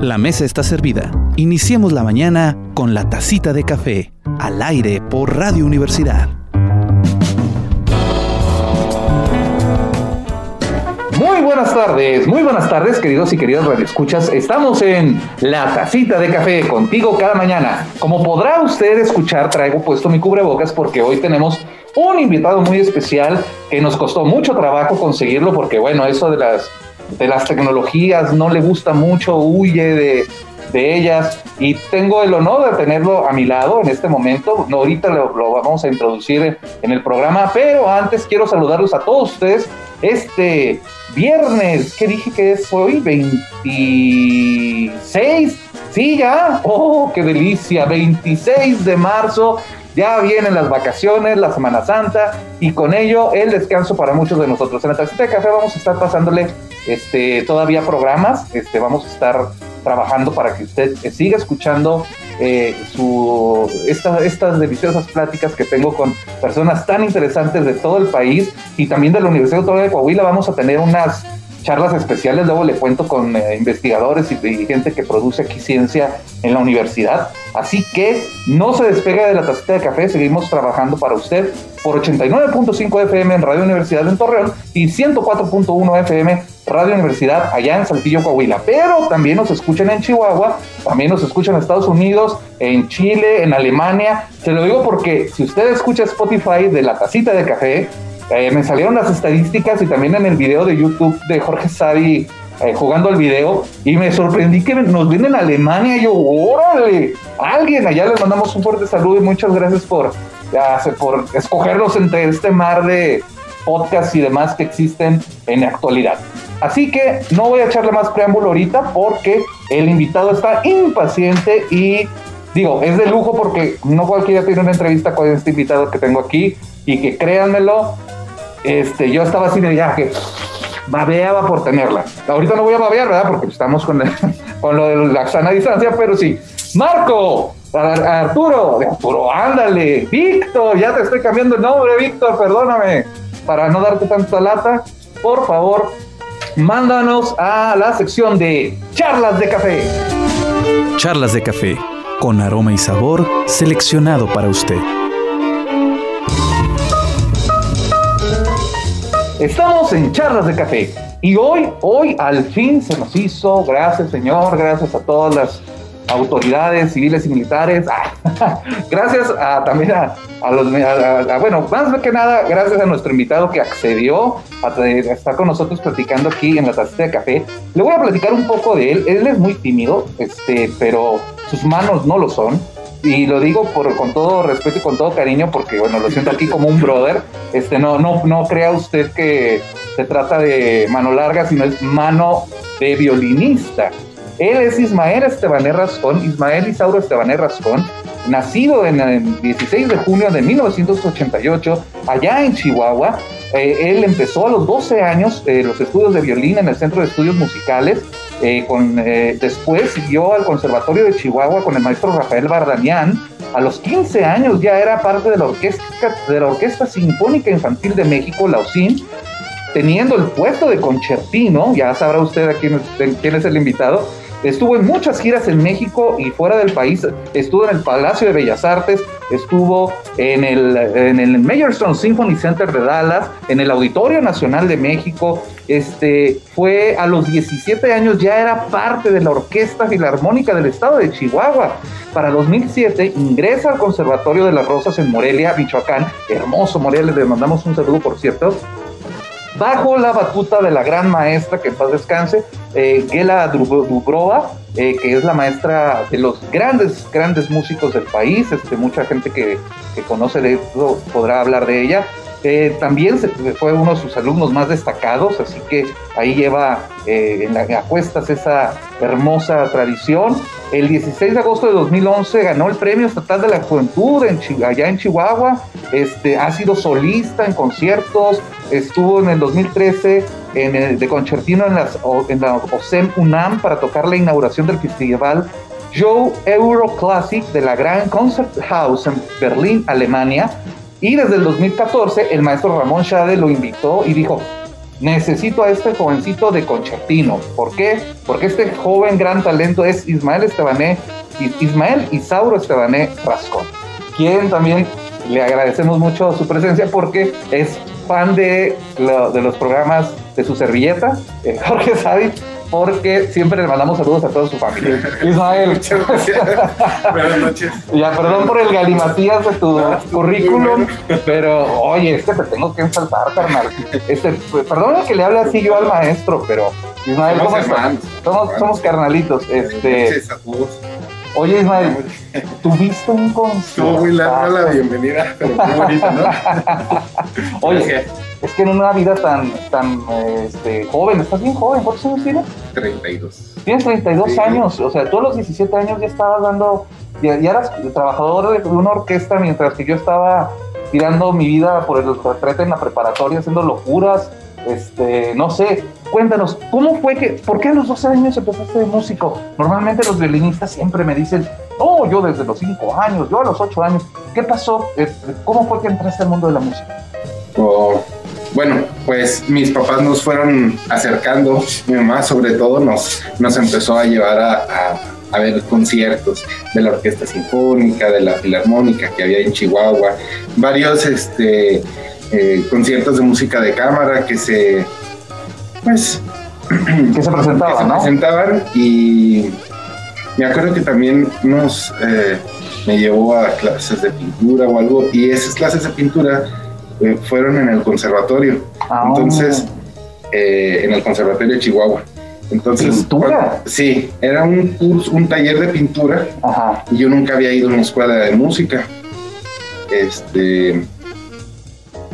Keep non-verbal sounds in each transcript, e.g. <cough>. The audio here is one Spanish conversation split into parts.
La mesa está servida. Iniciemos la mañana con la tacita de café, al aire por Radio Universidad. Muy buenas tardes, muy buenas tardes, queridos y queridas radioescuchas. Estamos en La Tacita de Café, contigo cada mañana. Como podrá usted escuchar, traigo puesto mi cubrebocas porque hoy tenemos un invitado muy especial que nos costó mucho trabajo conseguirlo porque, bueno, eso de las, de las tecnologías no le gusta mucho, huye de, de ellas y tengo el honor de tenerlo a mi lado en este momento. No, ahorita lo, vamos a introducir en el programa, pero antes quiero saludarlos a todos ustedes este viernes, ¿qué dije que es hoy? 26. Sí, ya. Oh, qué delicia. 26 de marzo. Ya vienen las vacaciones, la Semana Santa y con ello el descanso para muchos de nosotros. En la tacita de café vamos a estar pasándole este, todavía programas. Este, vamos a estar trabajando para que usted siga escuchando eh, su, esta, estas deliciosas pláticas que tengo con personas tan interesantes de todo el país y también de la Universidad Autónoma de Coahuila. Vamos a tener unas charlas especiales, luego le cuento con eh, investigadores y, y, gente que produce aquí ciencia en la universidad. Así que no se despegue de la tacita de café, seguimos trabajando para usted por 89.5 FM en Radio Universidad en Torreón y 104.1 FM Radio Universidad allá en Saltillo, Coahuila. Pero también nos escuchan en Chihuahua, también nos escuchan en Estados Unidos, en Chile, en Alemania. Se lo digo porque si usted escucha Spotify de la tacita de café, eh, me salieron las estadísticas y también en el video de YouTube de Jorge Sadi eh, jugando el video y me sorprendí que nos viene en Alemania y yo, órale, alguien, allá les mandamos un fuerte saludo y muchas gracias por, ya, por escogerlos entre este mar de podcasts y demás que existen en la actualidad. Así que no voy a echarle más preámbulo ahorita porque el invitado está impaciente y digo, es de lujo porque no cualquiera tiene una entrevista con este invitado que tengo aquí y que créanmelo, este, yo estaba así de que babeaba por tenerla. Ahorita no voy a babear, ¿verdad? Porque estamos con, <laughs> con lo de la sana distancia, pero sí. Marco, Arturo, Arturo, ándale, Víctor, ya te estoy cambiando el nombre, Víctor, perdóname, para no darte tanta lata, por favor, mándanos a la sección de charlas de café. Charlas de café, con aroma y sabor seleccionado para usted. Estamos en charlas de café. Y hoy, hoy al fin se nos hizo, gracias Señor, gracias a todas las autoridades civiles y militares, <laughs> gracias a, también a, los, bueno, más que nada, gracias a nuestro invitado que accedió a, estar con nosotros platicando aquí en la tacita de café. Le voy a platicar un poco de él, él es muy tímido, este, pero sus manos no lo son y lo digo por, con todo respeto y con todo cariño porque bueno lo siento aquí como un brother. Este no no no crea usted que se trata de mano larga sino es mano de violinista. Él es Ismael Estebané Rascón Ismael Isauro Estebané Rascón nacido en el 16 de junio de 1988 allá en Chihuahua. Eh, él empezó a los 12 años eh, los estudios de violín en el Centro de Estudios Musicales eh, con, eh, después siguió al Conservatorio de Chihuahua con el maestro Rafael Bardanián. A los 15 años ya era parte de la Orquesta, de la Orquesta Sinfónica Infantil de México, la OSIN, teniendo el puesto de concertino, ya sabrá usted a quién, quién es el invitado, Estuvo en muchas giras en México y fuera del país. Estuvo en el Palacio de Bellas Artes, estuvo en el, en el Symphony Center de Dallas, en el Auditorio Nacional de México. Este, fue a los 17 años, ya era parte de la Orquesta Filarmónica del Estado de Chihuahua. Para 2007 ingresa al Conservatorio de las Rosas en Morelia, Michoacán. Hermoso Morelia, le mandamos un saludo, por cierto bajo la batuta de la gran maestra, que en paz descanse, eh, Gela Dubrova, eh, que es la maestra de los grandes, grandes músicos del país, este, mucha gente que, que conoce de eso podrá hablar de ella. Eh, también fue uno de sus alumnos más destacados, así que ahí lleva eh, en, la, a cuestas esa hermosa tradición. El 16 de agosto de 2011 ganó el Premio Estatal de la Juventud en, allá en Chihuahua. Este, ha sido solista en conciertos, estuvo en el 2013 en el, de concertino en, las, en la OSEM UNAM para tocar la inauguración del festival Joe Euro Classic de la Gran Concert House en Berlín, Alemania. Y desde el 2014 el maestro Ramón Schade lo invitó y dijo, necesito a este jovencito de concertino. ¿Por qué? Porque este joven gran talento es Ismael Estebané, Ismael Isauro Estebané Rascón, quien también le agradecemos mucho su presencia porque es fan de, los programas de su servilleta, eh, <laughs> Jorge Sadi, porque siempre le mandamos saludos a toda su familia. Ismael. <laughs> Buenas noches. Ya, perdón por el galimatías de tu currículum, pero oye, es que te tengo que ensaltar, carnal. Este, pues, perdón que le hable así yo al maestro, pero Ismael, ¿cómo estás? Somos, somos carnalitos. Este, Oye, Ismael, ¿tuviste un concierto? Estuvo muy larga la bienvenida, pero muy bonita, ¿no? <laughs> Oye, es que en una vida tan, tan este, joven, estás bien joven, ¿cuántos años tienes? 32. Tienes 32 años, o sea, tú a los 17 años ya estabas dando, ya, eras trabajador de una orquesta mientras que yo estaba tirando mi vida por el retrete en la preparatoria, haciendo locuras, este, no sé, cuéntanos, ¿cómo fue que, por qué a los 12 años empezaste de músico? Normalmente los violinistas siempre me dicen, oh, yo desde los 5 años, yo a los 8 años, ¿qué pasó? ¿Cómo fue que entraste al mundo de la música? Oh, bueno, pues mis papás nos fueron acercando, mi mamá sobre todo nos, nos empezó a llevar a, a, ver conciertos de la Orquesta Sinfónica, de la Filarmónica que había en Chihuahua, varios este, eh, conciertos de música de cámara que se, pues, <clears throat> que se presentaban, se presentaban y me acuerdo que también nos eh, me llevó a clases de pintura o algo y esas clases de pintura fueron en el conservatorio. Ah. Entonces, eh, en el conservatorio de Chihuahua. Entonces, ¿Pintura? sí, era un curso, un taller de pintura. Ajá. Y yo nunca había ido a una escuela de música. Este.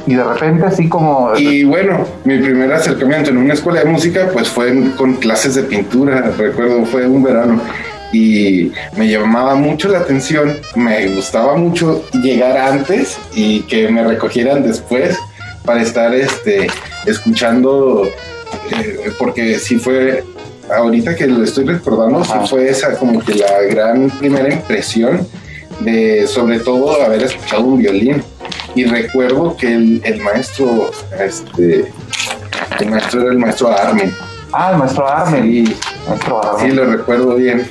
Y de repente, así como. Y bueno, mi primer acercamiento en una escuela de música, pues fue con clases de pintura. Recuerdo, fue un verano y me llamaba mucho la atención, me gustaba mucho llegar antes y que me recogieran después para estar este, escuchando, eh, porque si fue, ahorita que lo estoy recordando, sí fue esa como que la gran primera impresión de sobre todo haber escuchado un violín. Y recuerdo que el, maestro, este, el maestro era el maestro Armin. Ah, el maestro Armin. Sí, maestro Armin. sí lo recuerdo bien.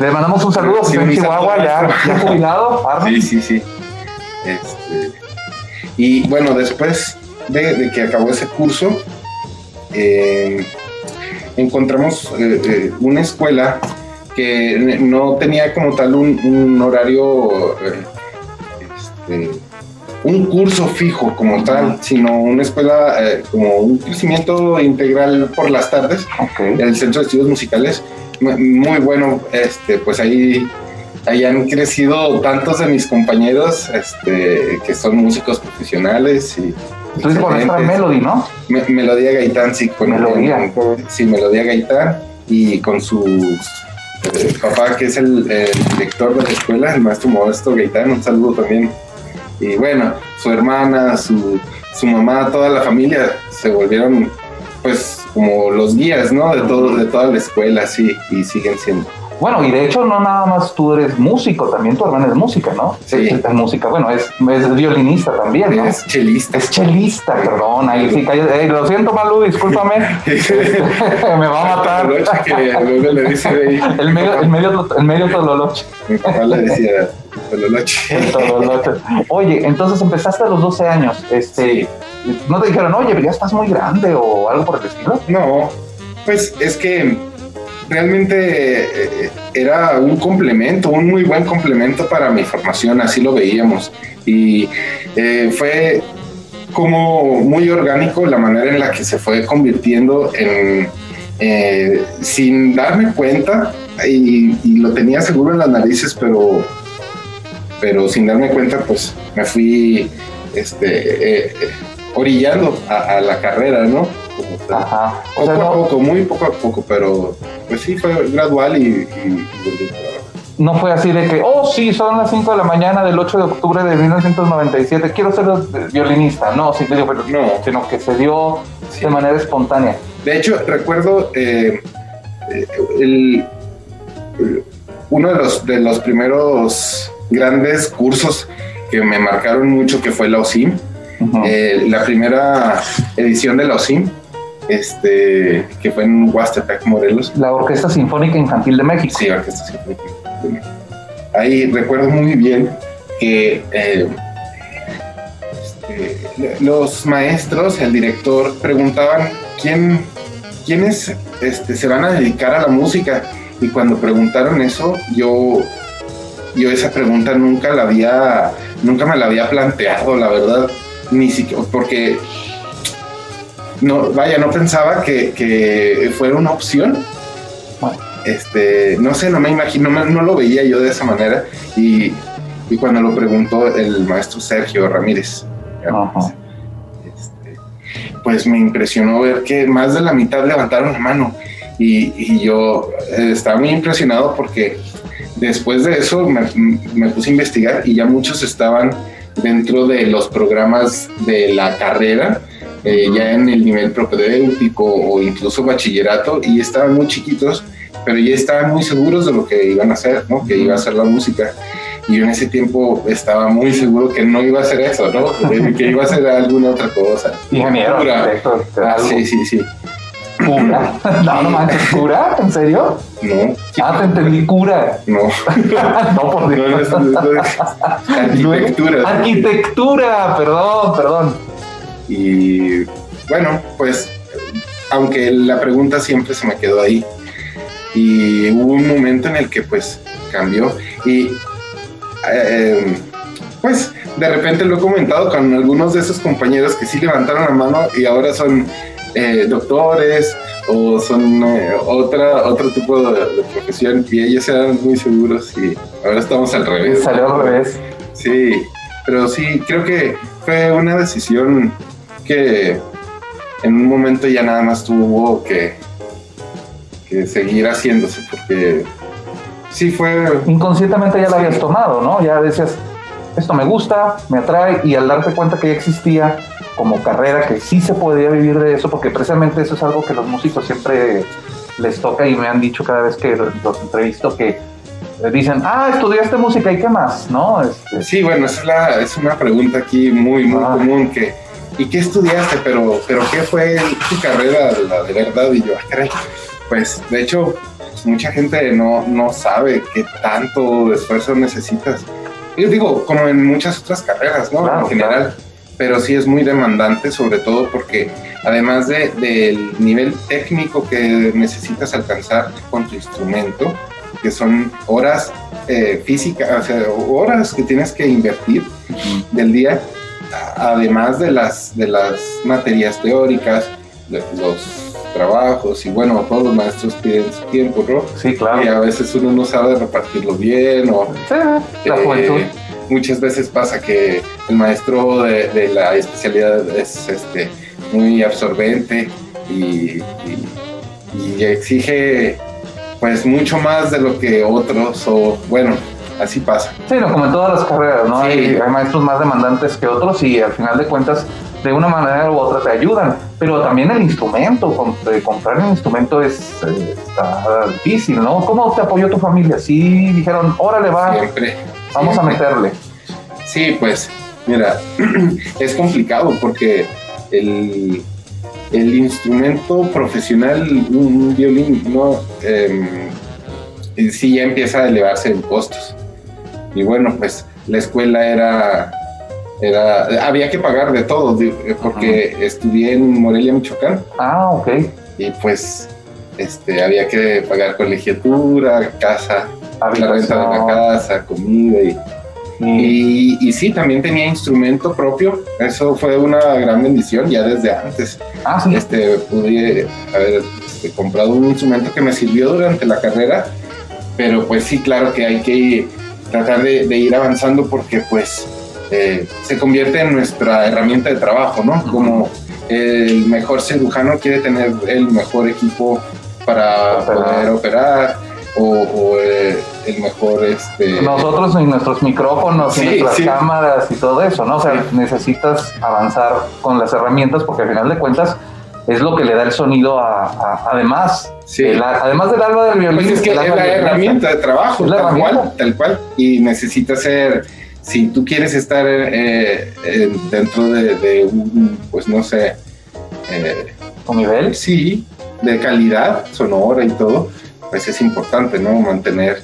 Le mandamos un saludo, sí, en Chihuahua, ya, ya, jubilado. Sí, sí, sí. Este, y bueno, después de, que acabó ese curso, eh, encontramos eh, eh, una escuela que no tenía como tal un, horario, este, un curso fijo como tal, sino una escuela como un crecimiento integral por las tardes, el Centro de Estudios Musicales muy bueno, este, pues ahí, ahí han crecido tantos de mis compañeros este, que son músicos profesionales y dices con Melody, ¿no? Melodía Gaitán, sí, con Melodía. sí, Melodía Gaitán y con su eh, papá que es el, director de la escuela, el maestro Modesto Gaitán, un saludo también. Y bueno, su hermana, su, su mamá, toda la familia se volvieron pues como los guías, ¿no? De todo, de toda la escuela, sí, y siguen siendo. Bueno, y de hecho no nada más tú eres músico, también tu hermana es música, ¿no? Sí. Es, música, bueno, es, es, violinista también, ¿no? Es chelista. Es chelista, perdón, ahí sí, lo siento Malu, discúlpame, <laughs> <laughs> me va a matar. que le dice ahí. <laughs> El medio, el medio, el medio tololoche. Mi papá le decía tololoche. tololoche. Oye, entonces empezaste a los 12 años, este... ¿No te dijeron, oye, ya estás muy grande o algo por el estilo? No, pues es que realmente eh, era un complemento, un muy buen complemento para mi formación, así lo veíamos. Y eh, fue como muy orgánico la manera en la que se fue convirtiendo en, eh, sin darme cuenta, y, lo tenía seguro en las narices, pero, pero sin darme cuenta, pues me fui este, orillando a, la carrera, ¿no? Ajá. poco a poco, muy poco a poco, pero pues sí, fue gradual y, no fue así de que, oh, sí, son las 5 de la mañana del 8 de octubre de 1997, quiero ser violinista. No, sí, pero no. sino que se dio de manera espontánea. De hecho, recuerdo eh, el, uno de los, de los primeros grandes cursos que me marcaron mucho, que fue la OSIM. Eh, la primera edición de la OSIM, este, que fue en Huastepec, Morelos. La Orquesta Sinfónica Infantil de México. Sí, Orquesta Sinfónica de México. Ahí recuerdo muy bien que eh, este, los maestros, el director, preguntaban quién, quiénes este, se van a dedicar a la música. Y cuando preguntaron eso, yo, yo esa pregunta nunca la había, nunca me la había planteado, la verdad, ni siquiera, porque no, vaya, no pensaba que, que fuera una opción. Este, no sé, no me imagino, no, no lo veía yo de esa manera. Y, y cuando lo preguntó el maestro Sergio Ramírez, este, pues me impresionó ver que más de la mitad levantaron la mano. Y, y yo eh, estaba muy impresionado porque después de eso me, me puse a investigar y ya muchos estaban dentro de los programas de la carrera eh, ya en el nivel propedéutico o incluso bachillerato y estaban muy chiquitos, pero ya estaban muy seguros de lo que iban a hacer, ¿no? Que iba a ser la música. Y yo en ese tiempo estaba muy seguro que no iba a hacer eso, ¿no? <laughs> que iba a hacer alguna otra cosa. Ingeniero, arquitecto, Ah, sí, sí, sí. ¿Cura? <laughs> No, no manches, ¿cura? ¿En serio? No. Ah, te entendí, cura. No. <laughs> no, por Dios. no, no, no, arquitectura. Arquitectura, perdón, perdón. Y bueno, pues aunque la pregunta siempre se me quedó ahí. Y hubo un momento en el que pues cambió. Y eh, pues de repente lo he comentado con algunos de esos compañeros que sí levantaron la mano y ahora son eh, doctores o son eh, otra, otro tipo de, de profesión y ellos eran muy seguros y ahora estamos al revés. Salió al revés. Sí, pero sí, creo que fue una decisión que en un momento ya nada más tuvo que, que seguir haciéndose, porque sí fue... Inconscientemente ya la habías tomado, ¿no? Ya decías, esto me gusta, me atrae, y al darte cuenta que ya existía como carrera, que sí se podía vivir de eso, porque precisamente eso es algo que los músicos siempre les toca y me han dicho cada vez que los entrevisto que dicen, ah, estudiaste música y qué más, ¿no? Este, Sí, bueno, es, la, es una pregunta aquí muy, muy Ah. común que... ¿Y qué estudiaste? Pero, pero ¿qué fue tu carrera, la de verdad? Y yo, ah. Pues, de hecho, pues, mucha gente no, no sabe qué tanto esfuerzo necesitas. Yo digo, como en muchas otras carreras, ¿no? Claro, en general. Pero sí es muy demandante, sobre todo porque además de- del nivel técnico que necesitas alcanzar con tu instrumento, que son horas eh, físicas, o sea, horas que tienes que invertir del día, además de las, de las materias teóricas, de los trabajos, y bueno, todos los maestros piden su tiempo, ¿no? sí, claro. Y a veces uno no sabe repartirlo bien o Sí, la eh, juventud. muchas veces pasa que el maestro de, de la especialidad es este, muy absorbente y, y- y exige pues mucho más de lo que otros o bueno, así pasa. Sí, no, como en todas las carreras, ¿no? Sí. Hay, hay maestros más demandantes que otros y al final de cuentas, de una manera u otra te ayudan. Pero también el instrumento, com- comprar un instrumento es, está difícil, ¿no? ¿Cómo te apoyó tu familia? Sí, dijeron, órale, va, Siempre. vamos a meterle. Sí, pues, mira, <clears throat> es complicado porque el, el instrumento profesional, un violín, no, Em, sí ya empieza a elevarse en costos. Y bueno, pues la escuela era, era, había que pagar de todo, di- porque estudié en Morelia, Michoacán, Ah, ok. y pues este, había que pagar colegiatura, casa, la renta de la Habitación. casa, comida y Y- y, y sí, también tenía instrumento propio. Eso fue una gran bendición ya desde antes. ah, sí. Este, pude haber este, comprado un instrumento que me sirvió durante la carrera, pero pues sí, claro que hay que tratar de, de ir avanzando porque pues eh, se convierte en nuestra herramienta de trabajo, ¿no? Como el mejor cirujano quiere tener el mejor equipo para Operar. poder operar o, o, eh, el mejor este Nosotros y nuestros micrófonos y Sí, nuestras sí. cámaras y todo eso, ¿no? O sea, necesitas avanzar con las herramientas porque al final de cuentas es lo que le da el sonido a, a- además, Sí. el a- además del alma del violín. Pues es que es la herramienta de trabajo, tal herramienta. cual, tal cual. Y necesita ser, si tú quieres estar eh, eh, dentro de, de un, pues no sé, eh, tu nivel. Sí, de calidad sonora y todo, pues es importante, ¿no? Mantener,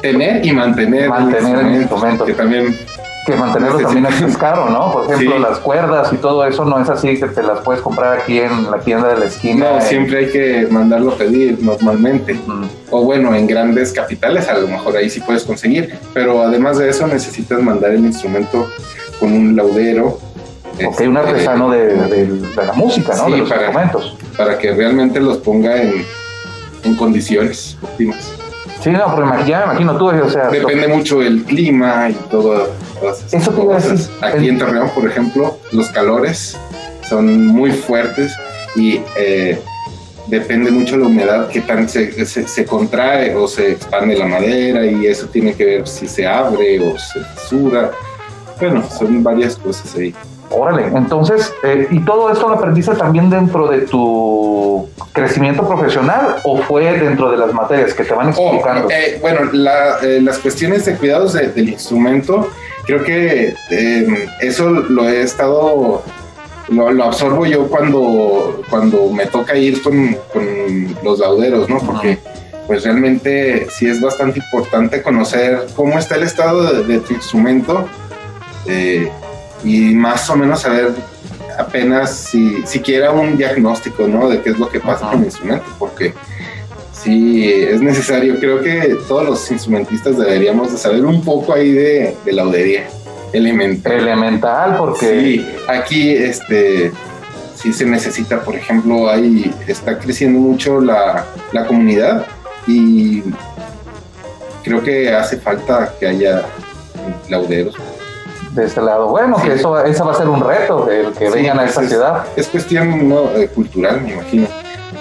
tener y mantener, mantener el instrumento. Que también que mantenerlo también es caro, ¿no? Por ejemplo, las cuerdas y todo eso no es así que te las puedes comprar aquí en la tienda de la esquina. No, siempre hay que mandarlo a pedir normalmente. O bueno, en grandes capitales a lo mejor ahí sí puedes conseguir, pero además de eso necesitas mandar el instrumento con un laudero. Ok, un este, artesano de, la música, ¿no? de los para, instrumentos. Para que realmente los ponga en, en condiciones óptimas. Sí, no, porque ya me imagino tú, o sea... Depende mucho el clima y todo. Eso te iba a decir. Aquí en Torreón, por ejemplo, los calores son muy fuertes y eh, depende mucho de la humedad que tan se, se, contrae o se expande la madera y eso tiene que ver si se abre o se fisura. Bueno, son varias cosas ahí. Órale, entonces, eh, ¿y todo esto lo aprendiste también dentro de tu crecimiento profesional o fue dentro de las materias que te van oh, explicando? Eh, bueno, eh, las cuestiones de cuidados del instrumento, creo que eso lo he estado, lo, absorbo yo cuando, cuando me toca ir con, los lauderos, ¿no? Porque pues realmente sí es bastante importante conocer cómo está el estado de, de tu instrumento. Eh, y más o menos saber apenas si siquiera un diagnóstico, ¿no? De qué es lo que pasa con el instrumento, porque sí es necesario. Creo que todos los instrumentistas deberíamos de saber un poco ahí de, de laudería elemental. Elemental, porque sí, aquí este sí se necesita, por ejemplo, ahí está creciendo mucho la, la comunidad y creo que hace falta que haya lauderos de este lado. Bueno, que eso, eso va a ser un reto, el que vengan a esta ciudad. Es cuestión ¿no? Eh, cultural, me imagino.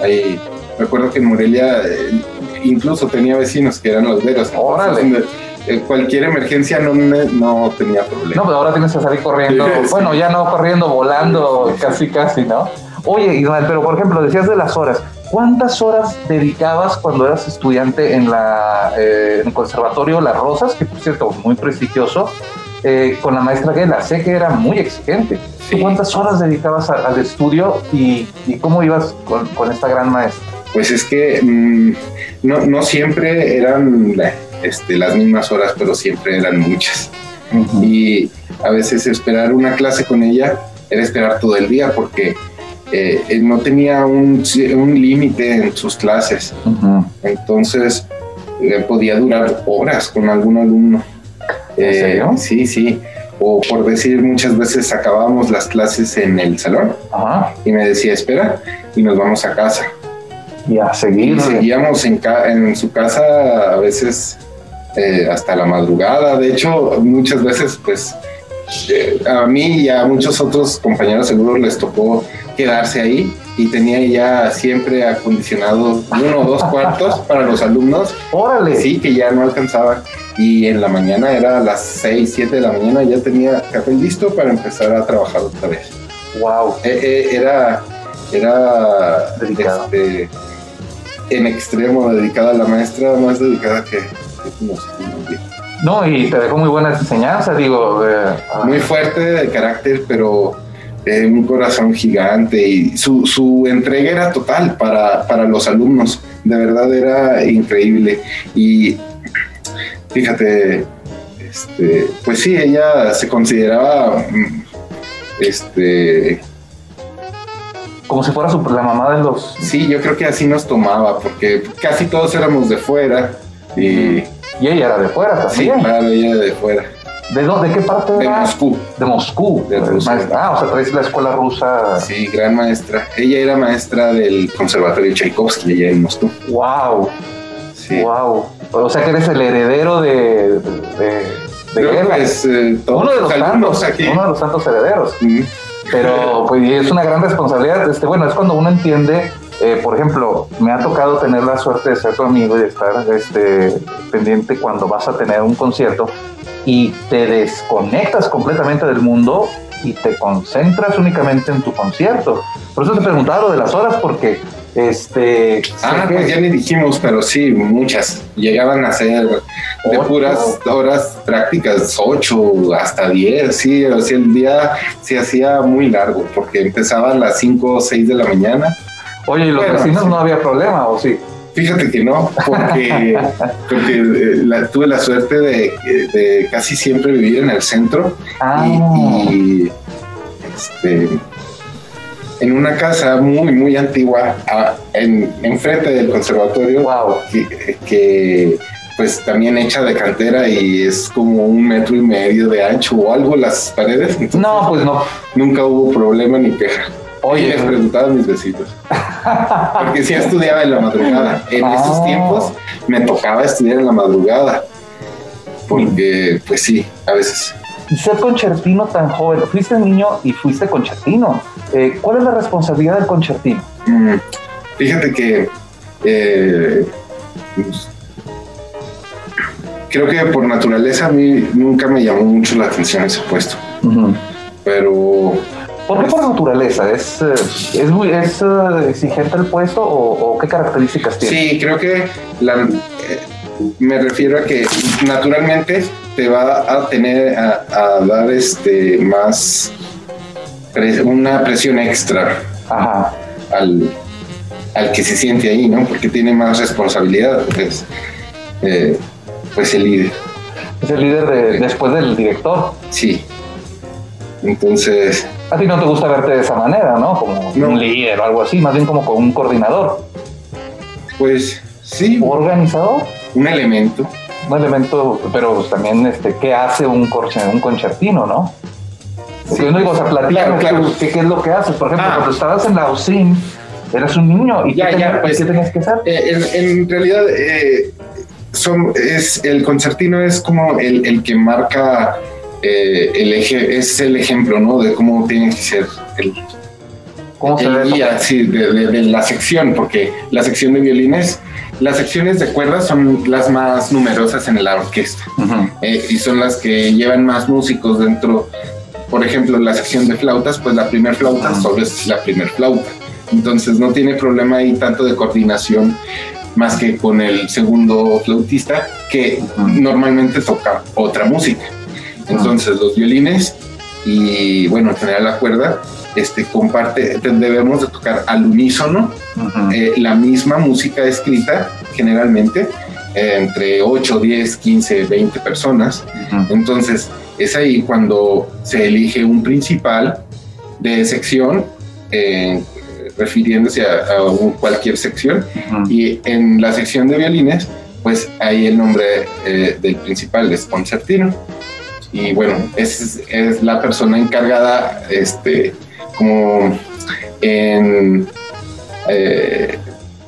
Ahí, recuerdo que en Morelia eh, incluso tenía vecinos que eran los veros. Órale. Eh, cualquier emergencia no, no tenía problema. No, pero ahora tienes que salir corriendo. Bueno, ya no corriendo, volando, casi, casi, ¿no? Oye, pero por ejemplo, decías de las horas. ¿Cuántas horas dedicabas cuando eras estudiante en, la, en el Conservatorio Las Rosas, que por cierto, muy prestigioso? Eh, con la maestra Gela. Sé que era muy exigente. ¿Cuántas horas dedicabas al estudio y, cómo ibas con, esta gran maestra? Pues es que mm, no, siempre eran este, las mismas horas, pero siempre eran muchas. Y a veces esperar una clase con ella era esperar todo el día porque eh, no tenía un, límite en sus clases. Entonces eh, podía durar horas con algún alumno. Eh, sí, sí. O por decir, muchas veces acabábamos las clases en el salón y me decía, espera, y nos vamos a casa. Y a seguir. seguíamos en, en su casa a veces eh, hasta la madrugada. De hecho, muchas veces, pues, eh, a mí y a muchos otros compañeros seguro les tocó quedarse ahí y tenía ya siempre acondicionado uno o dos <laughs> cuartos para los alumnos. Órale. Sí, que ya no alcanzaba y en la mañana era a las 6, 7 de la mañana ya tenía café listo para empezar a trabajar otra vez. Wow. Eh, eh, era era este, en extremo dedicada a la maestra, más dedicada que, no, y te dejó muy buenas enseñanzas, digo. Eh, muy fuerte de carácter, pero un corazón gigante y su, su entrega era total para, para los alumnos. De verdad era increíble. Y fíjate, este, pues sí, ella se consideraba, mm, este... Como si fuera la mamá de los... Sí, yo creo que así nos tomaba, porque casi todos éramos de fuera y... Y ella era de fuera también. Sí, claro, ella era de fuera. ¿De dónde? ¿De qué parte? De Moscú. De Moscú. De Rusia. Ah, o sea, traes la escuela rusa. Sí, gran maestra. Ella era maestra del Conservatorio Tchaikovsky allá en Moscú. Wow. Sí. Wow. O sea que eres el heredero de, de, de eh, uno de los tantos, uno de los tantos herederos. Pero pues es una gran responsabilidad. Este, bueno, es cuando uno entiende, eh, por ejemplo, me ha tocado tener la suerte de ser tu amigo y de estar este, pendiente cuando vas a tener un concierto y te desconectas completamente del mundo y te concentras únicamente en tu concierto. Por eso te preguntaba lo de las horas, porque Este, Ah, que- pues ya ni dijimos, pero sí, muchas. Llegaban a ser de Ocho. puras horas prácticas, ocho hasta diez, sí, o sea, el día se hacía muy largo, porque empezaba a las cinco o seis de la mañana. Oye, ¿y los Bueno, vecinos sí. no había problema o sí? Fíjate que no, porque, <laughs> porque eh, la- tuve la suerte de, de casi siempre vivir en el centro Ah, y, y, este, en una casa muy, muy antigua, a- en enfrente del conservatorio, wow. que, que, pues también hecha de cantera y es como un metro y medio de ancho o algo las paredes. Entonces, No, pues no. nunca hubo problema ni queja. Oye, Oye, les preguntaba a mis vecinos. Porque sí <laughs> estudiaba en la madrugada. En Ah. esos tiempos me tocaba estudiar en la madrugada. Porque, pues sí, a veces. Y ser concertino tan joven, fuiste niño y fuiste concertino. Eh, ¿Cuál es la responsabilidad del concertino? Mm, Fíjate que eh, pues, creo que por naturaleza a mí nunca me llamó mucho la atención ese puesto. Pero ¿Por qué por naturaleza? ¿Es, eh, es, muy, es eh, exigente el puesto o, o qué características tiene? Sí, creo que la- eh, me refiero a que naturalmente te va a tener a, a dar este más una presión extra Ajá. al, al que se siente ahí, ¿no? Porque tiene más responsabilidad, pues, eh, pues el líder, Es el líder de- después del director. sí. Entonces, A ti no te gusta verte de esa manera, ¿no? Como No. un líder o algo así, más bien como con un coordinador. pues sí, Organizador, un elemento. Un elemento, pero pues también, este, ¿qué hace un, un concertino, no? Porque yo no digo, o sea, platícame Claro, claro. ¿qué, qué es lo que haces? Por ejemplo, Ah. cuando estabas en la UCIM, eras un niño y Ya, ¿qué, ya, tenías, pues. ¿qué tenías que hacer? Eh, en, en realidad, eh, son, es, el concertino es como el, el que marca eh, el eje, es el ejemplo, ¿no? De cómo tiene que ser el, ¿Cómo se ve guía, sí, de, de- de la sección, porque la sección de violines, las secciones de cuerdas son las más numerosas en la orquesta eh, y son las que llevan más músicos dentro. Por ejemplo, la sección de flautas, pues la primer flauta Ujú. solo es la primer flauta. Entonces no tiene problema ahí tanto de coordinación más que con el segundo flautista que normalmente toca otra música. Entonces los violines y bueno, en general la cuerda, este comparte, debemos de tocar al unísono eh, la misma música escrita generalmente eh, entre 8, 10, 15, 20 personas. Entonces es ahí cuando se elige un principal de sección, eh, refiriéndose a, a un- cualquier sección. Y en la sección de violines, pues ahí el nombre eh, del principal es concertino. Y bueno, es, es la persona encargada, este, como en eh,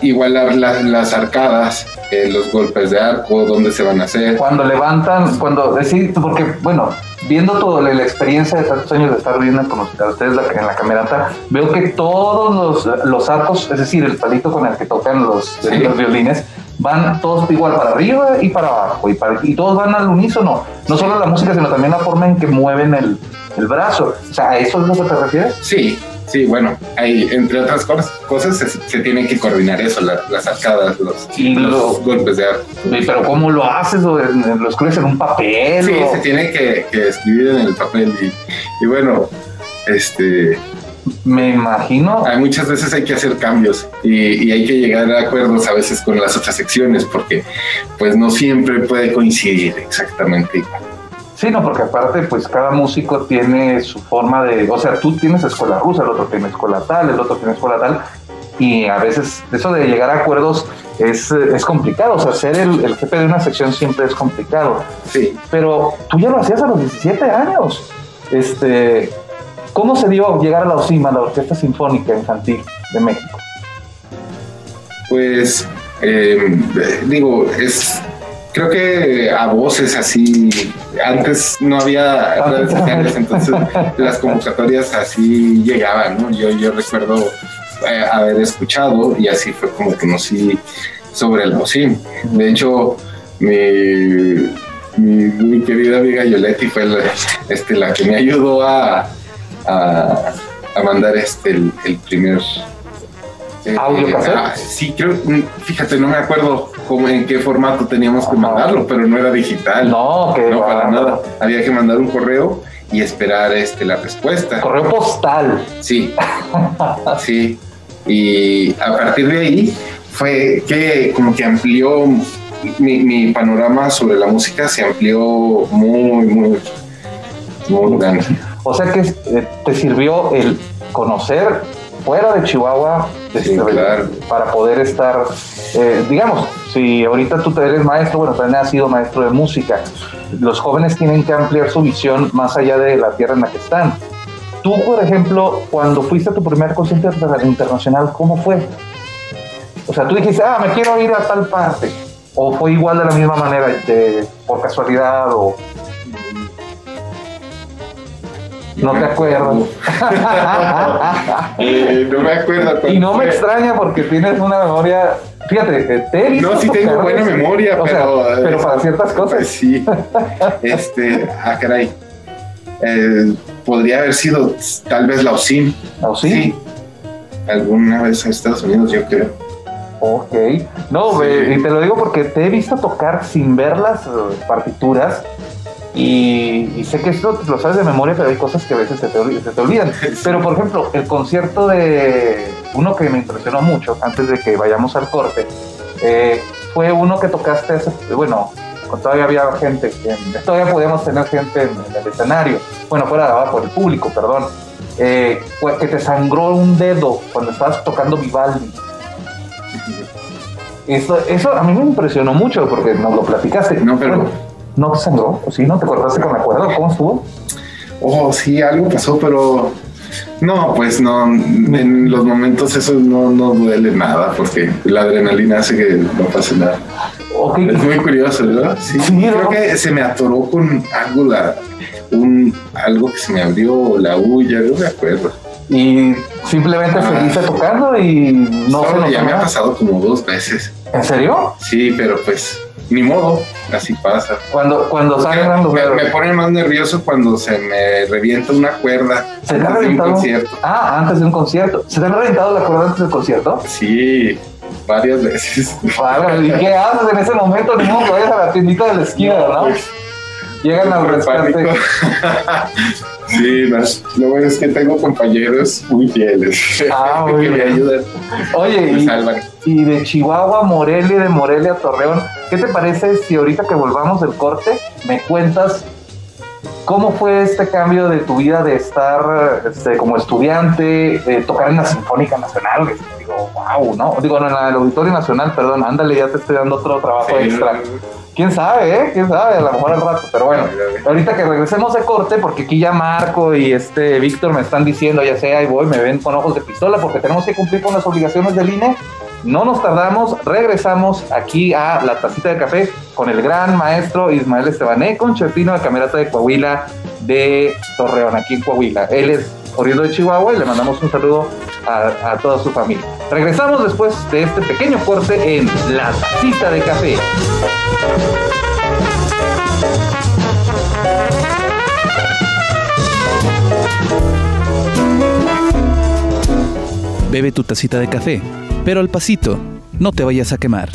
igualar las, las arcadas, eh, los golpes de arco, dónde se van a hacer. Cuando levantan, cuando decir, porque bueno, viendo toda la, experiencia de tantos años de estar viendo con ustedes en la camerata, veo que todos los, los arcos, es decir, el palito con el que tocan los, Sí. los violines, van todos igual para arriba y para abajo, y, para- y todos van al unísono. No solo la música, sino también la forma en que mueven el, el brazo. O sea, ¿a eso es lo que te refieres? Sí, sí, bueno, hay, entre otras cosas, cosas se, se tienen que coordinar eso, la- las arcadas, los, Y los lo- golpes de. Y, Pero ¿cómo lo haces? ¿O ¿Lo escribes en un papel? Sí, o- se tiene que, que escribir en el papel y, y bueno, este, Me imagino. hay muchas veces hay que hacer cambios y, y hay que llegar a acuerdos a veces con las otras secciones porque pues no siempre puede coincidir exactamente igual. Sí, no, porque aparte, pues cada músico tiene su forma de, o sea, tú tienes escuela rusa, el otro tiene escuela tal, el otro tiene escuela tal, y a veces eso de llegar a acuerdos es, es complicado, o sea, ser el, el jefe de una sección siempre es complicado, Sí, pero tú ya lo hacías a los 17 años. Este, ¿Cómo se dio llegar a la OSIMA, la Orquesta Sinfónica Infantil de México? pues eh, digo, es creo que a voces así, antes no había redes sociales, entonces <laughs> las convocatorias así llegaban, ¿no? Yo, yo recuerdo eh, haber escuchado y así fue como conocí sobre el OSIM. De hecho, mi, mi querida amiga Yoletti fue la, este, la que me ayudó a, a, a mandar este, el, el primer Eh, ¿Audio cassette? ah, sí, creo, mm, fíjate, no me acuerdo cómo, en qué formato teníamos que mandarlo, pero no era digital. No, que No, para nada. Había que mandar un correo y esperar este, la respuesta. Correo postal. Sí, <laughs> sí. Y a partir de ahí fue que como que amplió mi, mi panorama sobre la música, se amplió muy, muy, muy grande. O sea que eh, te sirvió el conocer fuera de Chihuahua Sí, claro. para poder estar, eh, digamos, si ahorita tú te eres maestro, bueno, también has sido maestro de música, los jóvenes tienen que ampliar su visión más allá de la tierra en la que están. Tú, por ejemplo, cuando fuiste a tu primer concierto internacional, ¿cómo fue? O sea, tú dijiste, ah, me quiero ir a tal parte. ¿O fue igual de la misma manera, de, por casualidad? o No te acuerdas. <laughs> Eh, no me acuerdo. y no me fue. extraña porque tienes una memoria. Fíjate, te he visto No, sí tengo buena memoria, O pero... pero para ciertas cosas. Pues <laughs> sí. Este, ah, caray. Eh, podría haber sido tal vez la OSIM. ¿O sí? Alguna vez en Estados Unidos, yo creo. Ok. No, Sí. y te lo digo porque te he visto tocar sin ver las eh, partituras. Y, y sé que esto lo sabes de memoria, pero hay cosas que a veces se te, olvi- se te olvidan. Pero, por ejemplo, el concierto de uno que me impresionó mucho antes de que vayamos al corte eh, fue uno que tocaste hace, bueno, todavía había gente, en- todavía podíamos tener gente en, en el escenario, bueno, fuera por el público, perdón, eh, que te sangró un dedo cuando estabas tocando Vivaldi. Eso, eso a mí me impresionó mucho porque nos lo platicaste. No, pero- Bueno, ¿No te sangró? ¿O sí? ¿No te cortaste con la cuerda? ¿Cómo estuvo? Oh, sí, algo pasó, pero no, pues no, en los momentos eso no, no duele nada porque la adrenalina hace que no pase nada. Es muy curioso, ¿verdad? Sí, Sí, creo ¿no? que se me atoró con algo, la, un, algo que se me abrió la uña, no me acuerdo. y simplemente Ah. seguiste tocando y no Solo ya me ha pasado como dos veces. ¿En serio? Sí, pero pues ni modo, así pasa. Cuando, cuando sangran los Me, me pone más nervioso cuando se me revienta una cuerda ¿Se te ha antes de un reventado? concierto. Ah, antes de un concierto. ¿Se te ha reventado la cuerda antes del concierto? Sí, varias veces. Válgame, ¿Y qué haces en ese momento? Ni modo que vayas a la tiendita de la esquina, ¿no? Pues, Llegan al rescate. <laughs> sí, no, lo bueno es que tengo compañeros muy fieles Ah, <laughs> que me ayudan, Oye, me y, y de Chihuahua Morelia, de Morelia Torreón, ¿qué te parece si ahorita que volvamos del corte me cuentas cómo fue este cambio de tu vida de estar este, como estudiante, de tocar en la Sinfónica Nacional? Digo, wow, ¿no? Digo, no, en el Auditorio Nacional, perdón, ándale, ya te estoy dando otro trabajo Sí, extra. ¿Quién sabe, eh? ¿Quién sabe? A lo mejor al rato, pero bueno. Ahorita que regresemos de corte, porque aquí ya Marco y este Víctor me están diciendo, ya sé, ahí voy, me ven con ojos de pistola, porque tenemos que cumplir con las obligaciones del INE. No nos tardamos, regresamos aquí a la tacita de café con el gran maestro Ismael Estebané, con Chepino de Camerata de Coahuila de Torreón, aquí en Coahuila. Él es oriundo de Chihuahua y le mandamos un saludo a, a toda su familia. Regresamos después de este pequeño corte en la tacita de café. Bebe tu tacita de café, pero al pasito, no te vayas a quemar.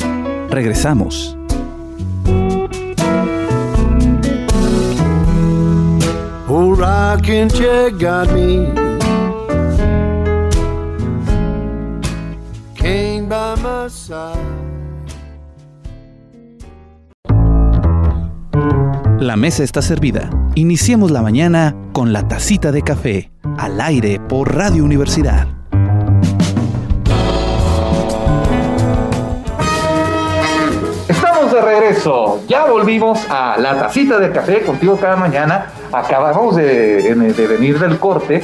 Regresamos. Old rocking chair got me. Came by my side. La mesa está servida. Iniciemos la mañana con la tacita de café, al aire por Radio Universidad. Regreso. Ya volvimos a la tacita de café contigo cada mañana. Acabamos de, venir del corte.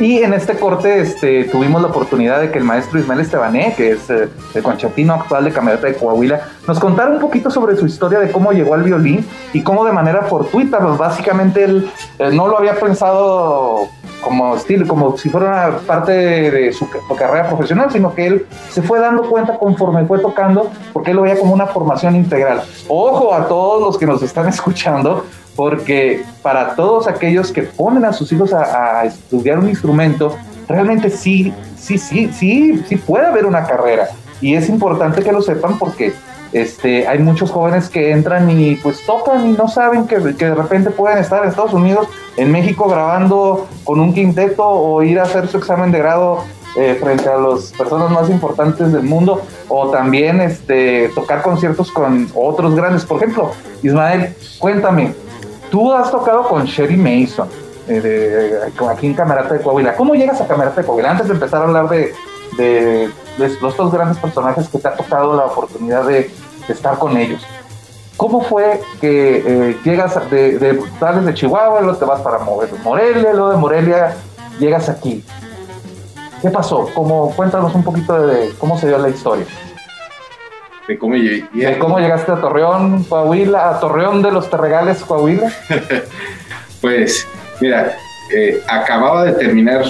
Y en este corte este, tuvimos la oportunidad de que el maestro Ismael Estebané, que es eh, el conchatino actual de Camerata de Coahuila, nos contara un poquito sobre su historia de cómo llegó al violín y cómo de manera fortuita, pues básicamente él eh, no lo había pensado como estilo, como si fuera una parte de su ca- carrera profesional, sino que él se fue dando cuenta conforme fue tocando, porque él lo veía como una formación integral. Ojo a todos los que nos están <laughs> escuchando, porque para todos aquellos que ponen a sus hijos a, a estudiar un instrumento, realmente sí, sí, sí, sí, sí puede haber una carrera. Y es importante que lo sepan porque este, hay muchos jóvenes que entran y pues tocan y no saben que, de repente pueden estar en Estados Unidos, en México grabando con un quinteto o ir a hacer su examen de grado eh, frente a las personas más importantes del mundo o también este, tocar conciertos con otros grandes. Por ejemplo, Ismael, cuéntame, tú has tocado con Sherry Mason, eh, de, aquí en Camerata de Coahuila. ¿Cómo llegas a Camerata de Coahuila? Antes de empezar a hablar de los dos grandes personajes que te ha tocado la oportunidad de, estar con ellos. ¿Cómo fue que eh, llegas de, de, sales de Chihuahua, luego te vas para Morelia, luego de Morelia llegas aquí? ¿Qué pasó? ¿Cómo, cuéntanos un poquito de, cómo se dio la historia. De cómo, llegué, de cómo llegaste a Torreón, Coahuila, a Torreón de los Terregales, Coahuila. <laughs> pues, mira, eh, acababa de terminar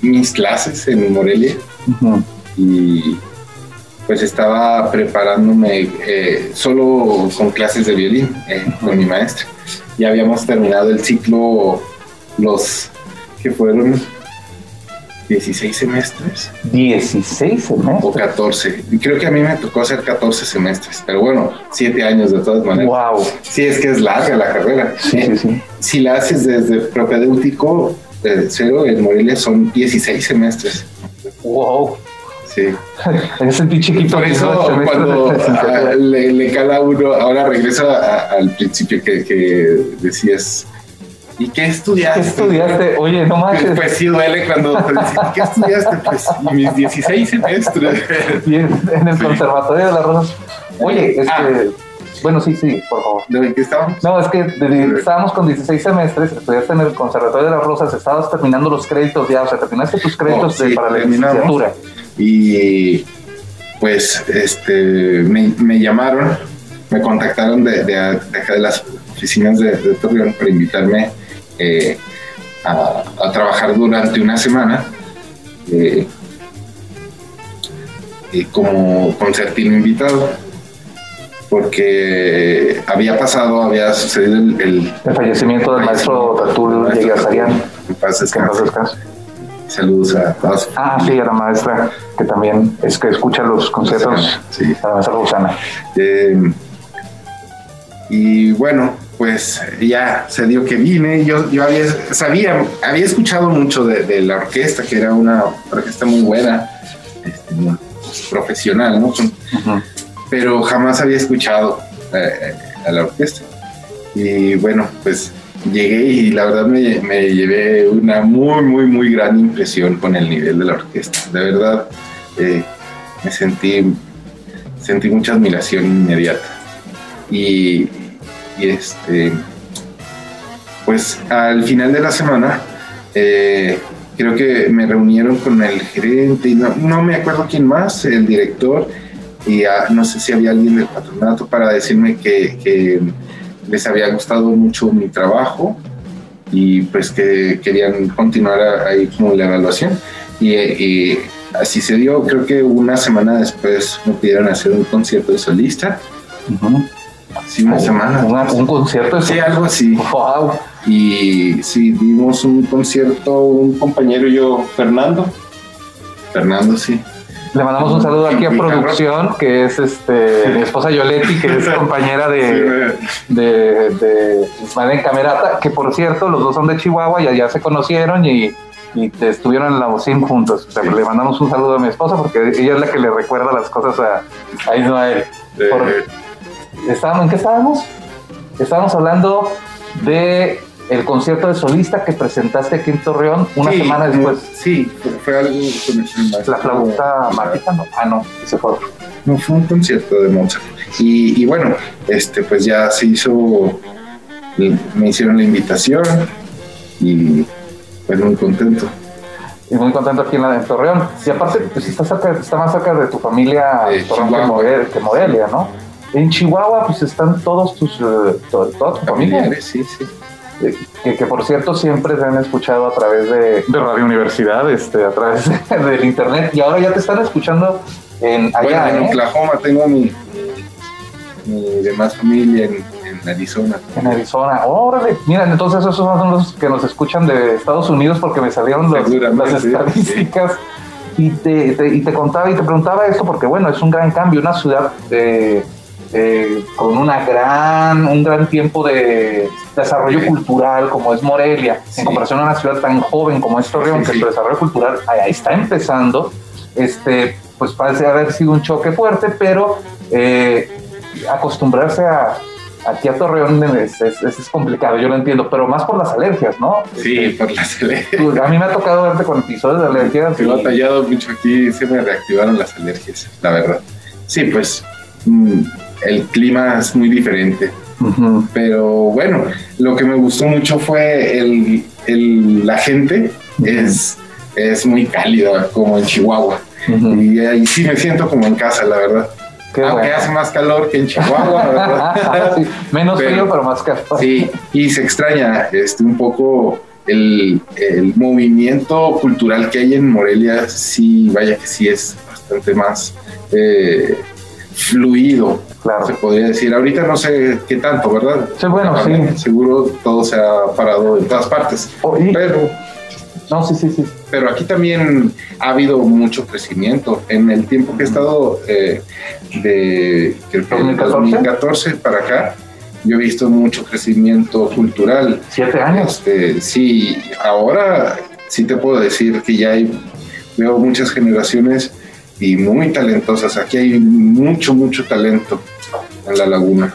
mis clases en Morelia uh -huh. Y pues estaba preparándome eh, solo con clases de violín eh, con mi maestra. Ya habíamos terminado el ciclo, los que fueron 16 semestres. 16 semestres. O 14. Y creo que a mí me tocó hacer 14 semestres, pero bueno, 7 años de todas maneras. Wow. Sí, es que es larga la carrera. Sí, sí, sí. Si la haces desde propedéutico, de cero, en Morelia son 16 semestres. Wow. Sí. Me sentí chiquito. Por eso, cuando <laughs> a, le, le, cala uno, ahora regreso a, al principio que, que, decías. ¿Y qué estudiaste? ¿Qué estudiaste? Oye, no manches. Pues, pues sí duele cuando te dicen, ¿qué estudiaste? Pues mis 16 semestres. <laughs> Y en, en el sí. Conservatorio de las Rosas. Oye, es ah. que. Bueno, sí, sí, por favor. ¿De qué estábamos? No, es que de, estábamos con 16 semestres, estudiaste en el Conservatorio de las Rosas, estabas terminando los créditos ya, o sea, terminaste tus créditos oh, sí, de, para la licenciatura. Y pues este me, me, llamaron, me contactaron de, de, de, acá de las oficinas de, de Torreón para invitarme eh, a, a, trabajar durante una semana eh, como concertino invitado porque había pasado, había sucedido el, el, el fallecimiento del maestro Tatul Yegasarian. En paz descanse. Saludos a todos. Ah, sí, a la maestra que también es que escucha los conciertos. Sí. A la maestra Rosana. Eh, y bueno, pues ya se dio que vine. Yo, yo había, sabía, había escuchado mucho de, de la orquesta, que era una orquesta muy buena, este, muy profesional, ¿no? Uh -huh. Pero jamás había escuchado eh, a la orquesta. Y bueno, pues llegué y la verdad me, llevé una muy, muy, muy gran impresión con el nivel de la orquesta. De verdad, eh, me sentí, sentí mucha admiración inmediata. Y, este, pues al final de la semana, eh, creo que me reunieron con el gerente y no, no me acuerdo quién más, el director, y a, no sé si había alguien del patronato para decirme que les había gustado mucho mi trabajo y pues que querían continuar ahí como la evaluación. Y, y, así se dio. Creo que una semana después me pidieron hacer un concierto de solista. Uh -huh. sí una semana. una, un concierto sí algo así. Wow. y sí dimos un concierto un compañero y yo Fernando. Fernando sí le mandamos un saludo aquí a producción, que es este mi esposa Yoletti, que es <laughs> compañera de, de, de Ismael en Camerata, que por cierto, los dos son de Chihuahua y allá se conocieron y, y estuvieron en la bocina juntos. O sea, le mandamos un saludo a mi esposa porque ella es la que le recuerda las cosas a, a Ismael. Por, ¿estábamos, ¿En qué estábamos? Estábamos hablando de el concierto de solista que presentaste aquí en Torreón una sí, semana después. Sí, fue algo con el La flauta mágica, no. Ah, no, ese fue otro. No, fue un concierto de Mozart. Y, y, bueno, este, pues ya se hizo, me hicieron la invitación y pues muy contento. Y muy contento aquí en, la, en Torreón. Y aparte, pues está, cerca, está más cerca de tu familia Torreón que, Morelia, ¿no? En Chihuahua, pues están todos tus, toda, toda tu familia. Sí, sí. Que, que, por cierto siempre te han escuchado a través de, de Radio Universidad, este, a través de, <laughs> del internet y ahora ya te están escuchando en allá. Bueno, en ¿eh? Oklahoma tengo mi, mi, demás familia en, en, Arizona. En Arizona, órale. Miren, entonces esos son los que nos escuchan de Estados Unidos porque me salieron los- las sí. estadísticas. Y te, te- y te contaba y te preguntaba esto porque, bueno, es un gran cambio, una ciudad eh, eh, con una gran, un gran tiempo de desarrollo cultural como es Morelia, Sí. en comparación a una ciudad tan joven como es Torreón, Sí, que sí. su desarrollo cultural ahí está empezando. Este, pues parece haber sido un choque fuerte, pero eh, acostumbrarse a aquí a Torreón es, es- es- es complicado, yo lo entiendo, pero más por las alergias, ¿no? Sí, por las alergias. Tú- A mí me ha tocado verte con episodios de alergias. He y- batallado mucho aquí, se me reactivaron las alergias, la verdad. Sí, pues mm, el clima es muy diferente. Pero bueno, lo que me gustó mucho fue el, el- la gente, es, es muy cálida, como en Chihuahua. Y ahí sí me siento como en casa, la verdad. Qué Aunque bueno. hace más calor que en Chihuahua, ¿verdad? <laughs> Sí, menos Pero- frío, pero más calor. Sí, y se extraña este, un poco el, el movimiento cultural que hay en Morelia, sí, vaya que sí es bastante más eh, fluido, Claro. se podría decir. Ahorita no sé qué tanto, ¿verdad? Sí, bueno, sí. Seguro todo se ha parado en todas partes, Oh, y- pero, no, sí, sí, sí. pero aquí también ha habido mucho crecimiento. En el tiempo que he estado eh, de creo que 2014. 2014 para acá, yo he visto mucho crecimiento cultural. Siete años. Este, sí, ahora sí te puedo decir que ya hay, veo muchas generaciones y muy talentosas. Aquí hay mucho, mucho talento en la laguna.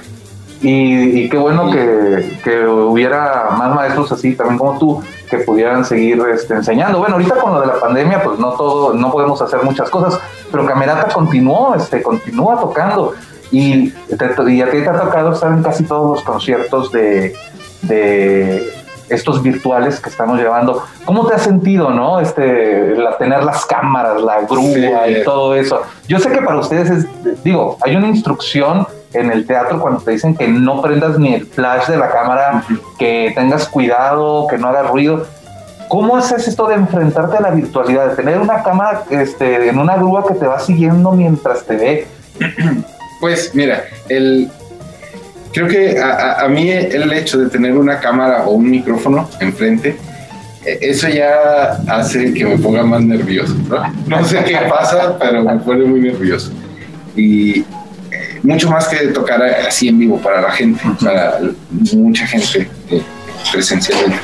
Y, y qué bueno que, que hubiera más maestros así, también como tú, que pudieran seguir este, enseñando. Bueno, ahorita con lo de la pandemia, pues no todo, no podemos hacer muchas cosas, pero Camerata continuó, este, continúa tocando. Y, te- y a ti te ha tocado estar en casi todos los conciertos de, de estos virtuales que estamos llevando. ¿Cómo te has sentido, no? Este, la, tener las cámaras, la grúa Sí. y todo eso. Yo sé que para ustedes es, digo, hay una instrucción en el teatro cuando te dicen que no prendas ni el flash de la cámara, que tengas cuidado, que no hagas ruido. ¿Cómo haces esto de enfrentarte a la virtualidad, de tener una cámara este, en una grúa que te va siguiendo mientras te ve? Pues mira, el, creo que a, a- a mí el hecho de tener una cámara o un micrófono enfrente, eh, eso ya hace que me ponga más nervioso. No, No sé qué pasa, pero me pone muy nervioso. Y eh, mucho más que tocar así en vivo para la gente, para mucha gente eh, presencialmente.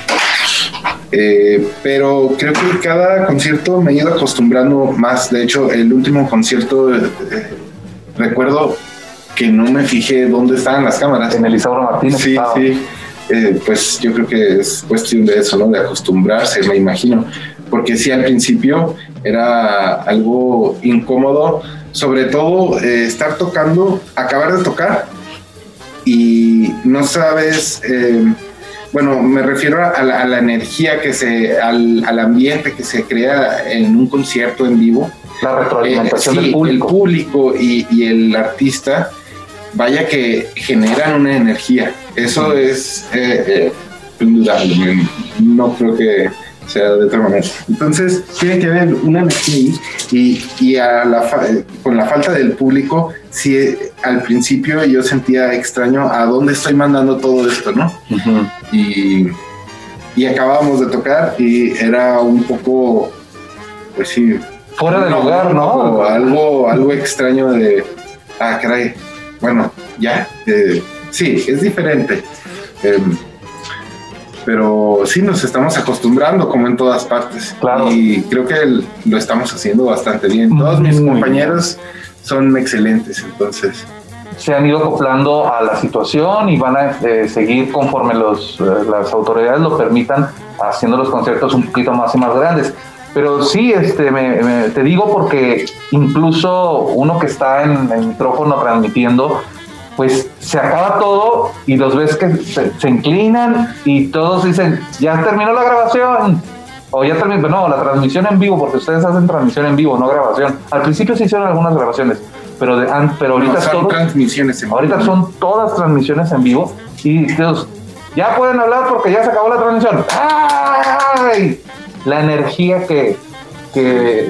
Eh, pero creo que cada concierto me he ido acostumbrando más. De hecho, el último concierto eh, recuerdo que no me fijé dónde estaban las cámaras. En el Isauro Martínez. Sí, estaba. sí. Eh, pues yo creo que es cuestión de eso, ¿no? De acostumbrarse, me imagino. Porque sí, al principio era algo incómodo, sobre todo eh, estar tocando, acabar de tocar y no sabes, eh, bueno, me refiero a la, a la energía que se, al, al ambiente que se crea en un concierto en vivo. La retroalimentación Eh, sí, del público. El público y, y el artista, vaya que generan una energía. Eso es eh, eh, indudable. me- No creo que sea de otra manera. Entonces, tiene que haber una energía ahí. Y, y a la fa- eh, con la falta del público, sí, eh, al principio yo sentía extraño a dónde estoy mandando todo esto, ¿no? Y, y acabábamos de tocar y era un poco, pues sí. Fuera de lugar, ¿no? Algo, algo extraño de, ah, caray, bueno, ya, eh, sí, es diferente. Em, pero sí nos estamos acostumbrando como en todas partes. Claro. Y creo que el- lo estamos haciendo bastante bien. Todos mis Muy compañeros son excelentes, entonces. se han ido acoplando a la situación y van a eh, seguir conforme los, eh, las autoridades lo permitan haciendo los conciertos un poquito más y más grandes. Pero sí, este, me- me- te digo porque incluso uno que está en el micrófono transmitiendo, pues se acaba todo y los ves que se, se inclinan y todos dicen, ya terminó la grabación. O ya terminó, no, la transmisión en vivo, porque ustedes hacen transmisión en vivo, no grabación. Al principio se hicieron algunas grabaciones, pero, de, pero ahorita No, son transmisiones en Ahorita son todas transmisiones en vivo y Dios, ya pueden hablar porque ya se acabó la transmisión. ¡Ay! La energía que, que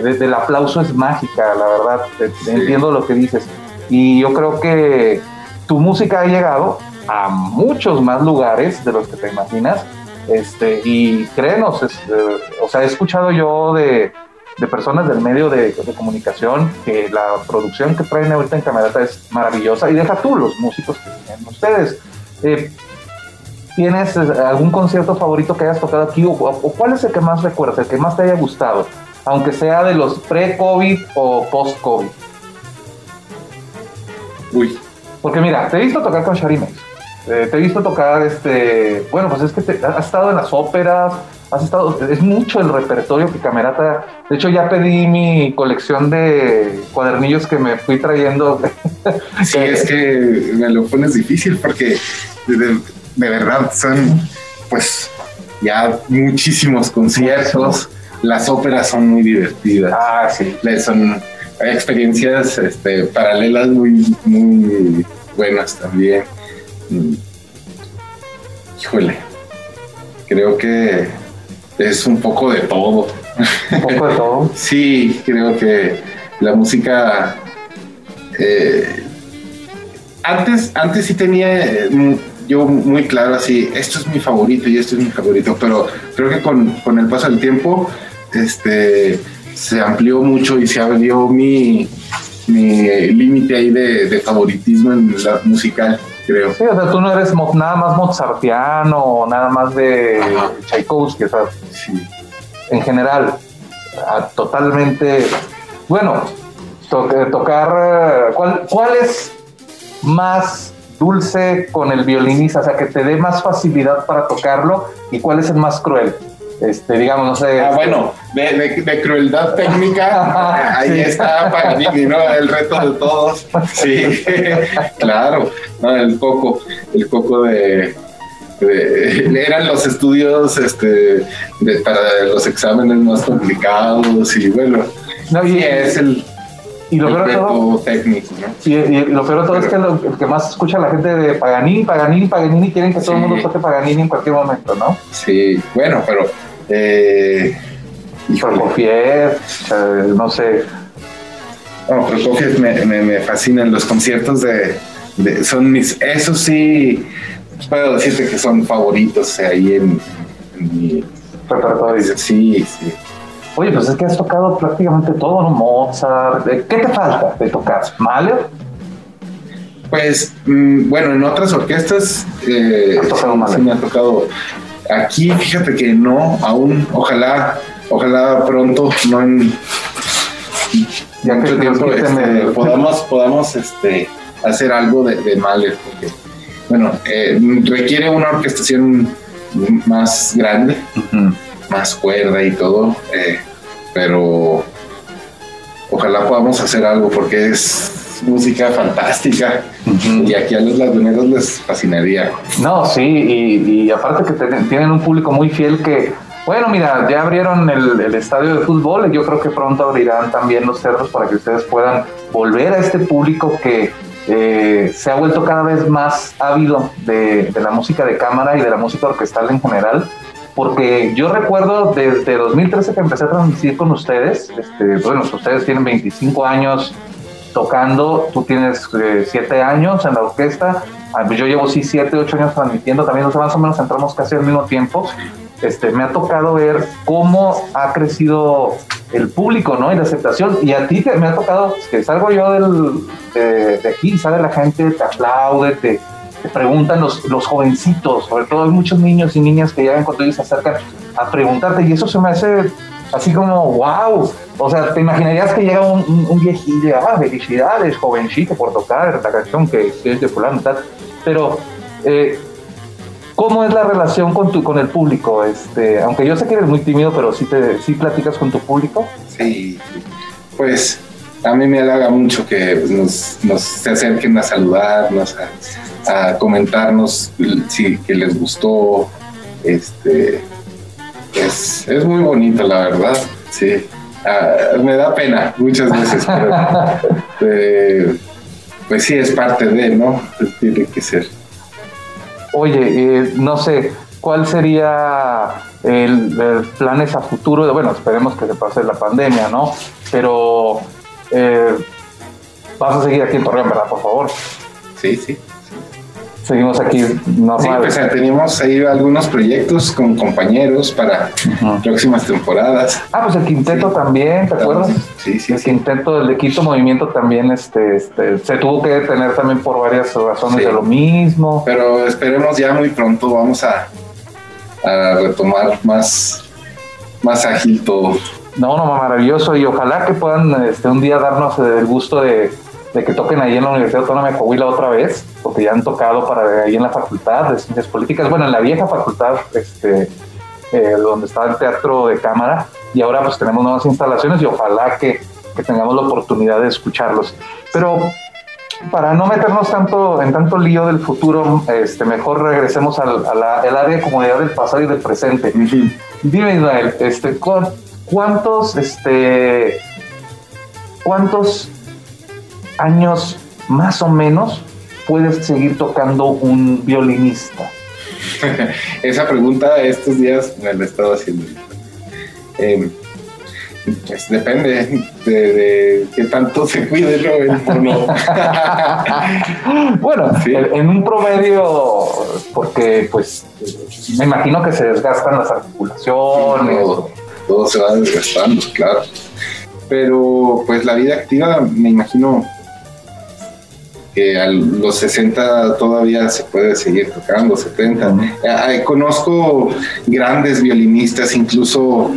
desde el aplauso es mágica, la verdad. Sí. Entiendo lo que dices. Y yo creo que tu música ha llegado a muchos más lugares de los que te imaginas. Este, y créenos, es, eh, o sea, he escuchado yo de, de personas del medio de, de, comunicación que la producción que traen ahorita en Camerata es maravillosa y deja tú los músicos que tienen ustedes. Eh, ¿Tienes algún concierto favorito que hayas tocado aquí o, o, cuál es el que más recuerdas, el que más te haya gustado, aunque sea de los pre-COVID o post-COVID? Uy. Porque mira, te he visto tocar con Sharimex, eh, te he visto tocar, este, bueno, pues es que te, has estado en las óperas, has estado, es mucho el repertorio que Camerata, de hecho ya pedí mi colección de cuadernillos que me fui trayendo. Sí, es que me lo pones difícil porque de, verdad son pues ya muchísimos conciertos, las óperas son muy divertidas. Ah, sí. Son experiencias este, paralelas muy, muy buenas también. Híjole, creo que es un poco de todo. ¿Un poco de todo? <laughs> sí, creo que la música... Eh, antes, antes sí tenía eh, yo muy claro así, esto es mi favorito y esto es mi favorito, pero creo que con, con el paso del tiempo este, se amplió mucho y se abrió mi, mi límite ahí de, de, favoritismo en la musical, creo. Sí, o sea, tú no eres nada más mozartiano o nada más de Ajá. Tchaikovsky, o sea, sí. en general, totalmente, bueno, to tocar, ¿cuál, ¿cuál es más dulce con el violinista, o sea, que te dé más facilidad para tocarlo y cuál es el más cruel? Este, digamos, no sé. Ah, este... bueno, de, de, de, crueldad técnica, <laughs> ahí sí. está Paganini, ¿no? El reto de todos. Sí, <laughs> claro, no, el coco, el coco de, de, eran los estudios este, de, para los exámenes más complicados y bueno, no, y, sí, es el, y lo peor de todo, técnico, ¿no? y, y, lo peor de todo Pero, es que lo, el que más escucha la gente de Paganini, Paganini, Paganini, quieren que todo sí. el mundo toque Paganini en cualquier momento, ¿no? Sí, bueno, pero eh, Prokofiev, eh, no sé. No, Prokofiev me, me, me fascinan los conciertos de, de, son mis, eso sí, puedo decirte que son favoritos ahí en, en mi repertorio. Sí, sí. Oye, pues es que has tocado prácticamente todo, ¿no? Mozart. ¿Qué te falta de tocar? ¿Mahler? Pues, mmm, bueno, en otras orquestas eh, sí me ha tocado. Aquí, fíjate que no, aún, ojalá, ojalá pronto, no en ya mucho tiempo, este, podamos, <laughs> podamos este, hacer algo de, de Mahler, porque, bueno, eh, requiere una orquestación más grande. Uh -huh más cuerda y todo, eh, pero ojalá podamos hacer algo porque es música fantástica uh -huh. y aquí a los laguneros les fascinaría. No, sí, y, y aparte que tienen un público muy fiel que, bueno, mira, ya abrieron el, el, estadio de fútbol y yo creo que pronto abrirán también los cerros para que ustedes puedan volver a este público que eh, se ha vuelto cada vez más ávido de, de la música de cámara y de la música orquestal en general porque yo recuerdo desde 2013 que empecé a transmitir con ustedes, este, bueno, ustedes tienen 25 años tocando, tú tienes 7 eh, años en la orquesta, yo llevo sí 7, 8 años transmitiendo también, o más o menos entramos casi al mismo tiempo. Este, me ha tocado ver cómo ha crecido el público, ¿no? Y la aceptación. Y a ti te, me ha tocado que salgo yo del, de, de aquí, sale la gente, te aplaude, te, preguntan los, los jovencitos, sobre todo hay muchos niños y niñas que llegan cuando ellos se acercan a preguntarte y eso se me hace así como, wow, o sea, te imaginarías que llega un, un, viejillo, ah, felicidades, jovencito, por tocar la canción que, que es de fulano tal, pero eh, ¿cómo es la relación con, tu, con el público? Este, aunque yo sé que eres muy tímido, pero sí, te, sí platicas con tu público. Sí, pues a mí me halaga mucho que nos, nos se acerquen a saludarnos, a, a comentarnos si que les gustó. Este es, es muy bonito, la verdad. Sí. Uh, me da pena muchas veces, pero <laughs> eh, pues sí es parte de, ¿no? Tiene que ser. Oye, eh, no sé, ¿cuál sería el, el, planes a futuro? Bueno, esperemos que se pase la pandemia, ¿no? Pero eh, vas a seguir aquí en Torreón, ¿verdad? Por favor. Sí, sí. Seguimos aquí Sí, normal. pues eh, teníamos ahí algunos proyectos con compañeros para próximas temporadas. Ah, pues el quinteto también, ¿te acuerdas? Sí, sí, el sí. quinteto del de Quinto Movimiento también este, este, se tuvo que detener también por varias razones Sí. de lo mismo. Pero esperemos ya muy pronto vamos a, a retomar más, más ágil todo. No, no, maravilloso. Y ojalá que puedan este, un día darnos el gusto de, de que toquen ahí en la Universidad Autónoma de Coahuila otra vez, porque ya han tocado para ahí en la Facultad de Ciencias Políticas, bueno, en la vieja facultad, este, eh, donde estaba el teatro de cámara, y ahora pues tenemos nuevas instalaciones y ojalá que, que tengamos la oportunidad de escucharlos. Pero para no meternos tanto en tanto lío del futuro, este, mejor regresemos al, a la- el área de comunidad del pasado y del presente. Dime, Israel, este, ¿cu- ¿cuántos, este, cuántos años más o menos puedes seguir tocando un violinista? <laughs> Esa pregunta estos días me la he estado haciendo. Eh, pues depende de, de qué tanto se cuide ¿no? <laughs> Bueno, Sí. en en un promedio, porque pues me imagino que se desgastan las articulaciones. todo, todo se va desgastando, claro. Pero pues la vida activa, me imagino que a los 60 todavía se puede seguir tocando, 70. Eh, conozco grandes violinistas, incluso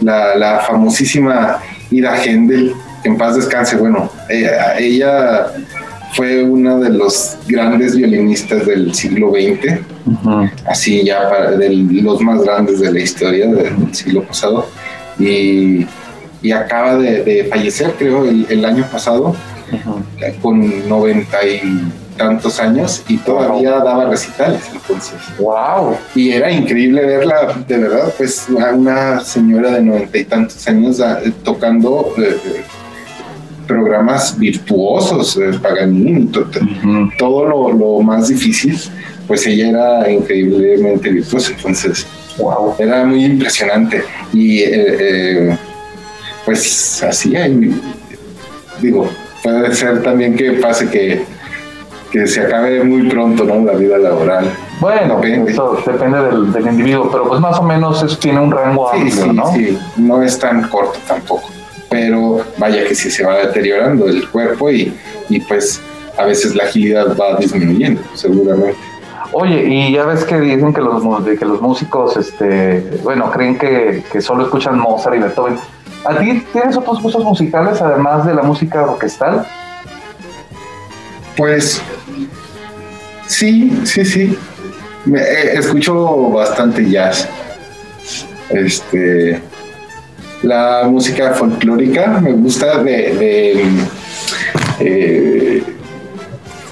la, la famosísima Ida Händel, que en paz descanse, bueno, ella, ella fue una de los grandes violinistas del siglo XX así ya para, de los más grandes de la historia del siglo pasado. Y, y acaba de, de fallecer creo el, el año pasado Con noventa y tantos años y todavía daba recitales entonces Wow. y era increíble verla de verdad pues a una señora de noventa y tantos años ah, eh, tocando eh, eh, programas virtuosos eh, Paganini to- todo lo, lo más difícil, pues ella era increíblemente virtuosa, entonces Wow. era muy impresionante. Y eh, pues así, hay- digo, puede ser también que pase que, que se acabe muy pronto, ¿no? La vida laboral. Bueno, Depende. eso depende del, del individuo, pero pues más o menos es- tiene un rango Sí, amplio, sí, ¿no? sí, no es tan corto tampoco, pero vaya que sí se va deteriorando el cuerpo y, y pues a veces la agilidad va disminuyendo, seguramente. Oye, y ya ves que dicen que los, que los músicos, este, bueno, creen que, que solo escuchan Mozart y Beethoven. ¿A ti tienes otros gustos musicales además de la música orquestal? Pues sí, sí, sí. Eh, escucho bastante jazz. Este, la música folclórica me gusta de, de, eh,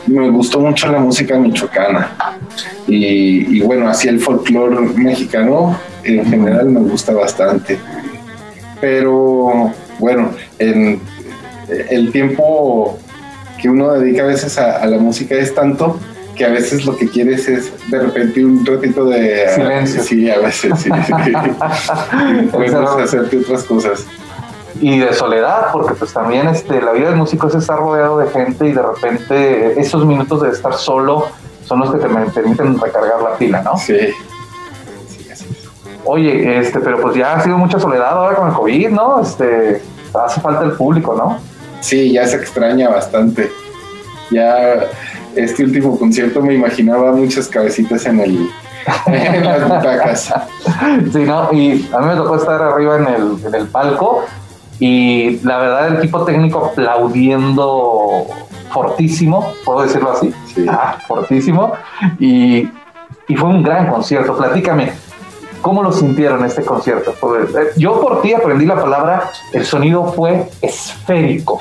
me gustó mucho la música michoacana y, y bueno, así el folclore mexicano en general me gusta bastante. Pero bueno, en el tiempo que uno dedica a veces a, a la música es tanto que a veces lo que quieres es de repente un ratito de Silencio. Sí, a veces sí. <laughs> <laughs> Encerrado. hacerte otras cosas. y de soledad, porque pues también este, la vida del músico es estar rodeado de gente y de repente esos minutos de estar solo son los que te permiten recargar la pila, ¿no? Sí. Oye, este, pero pues ya ha sido mucha soledad ahora con el COVID, ¿no? Este, hace falta el público, ¿no? Sí, ya se extraña bastante. Ya este último concierto me imaginaba muchas cabecitas en el <laughs> en las butacas. Sí, ¿no? Y a mí me tocó estar arriba en el, en el palco y la verdad el equipo técnico aplaudiendo fortísimo, puedo decirlo así, Sí. ah, fortísimo, y, y fue un gran concierto. Platícame, ¿cómo lo sintieron este concierto? Eh, Yo por ti aprendí la palabra, el sonido fue esférico.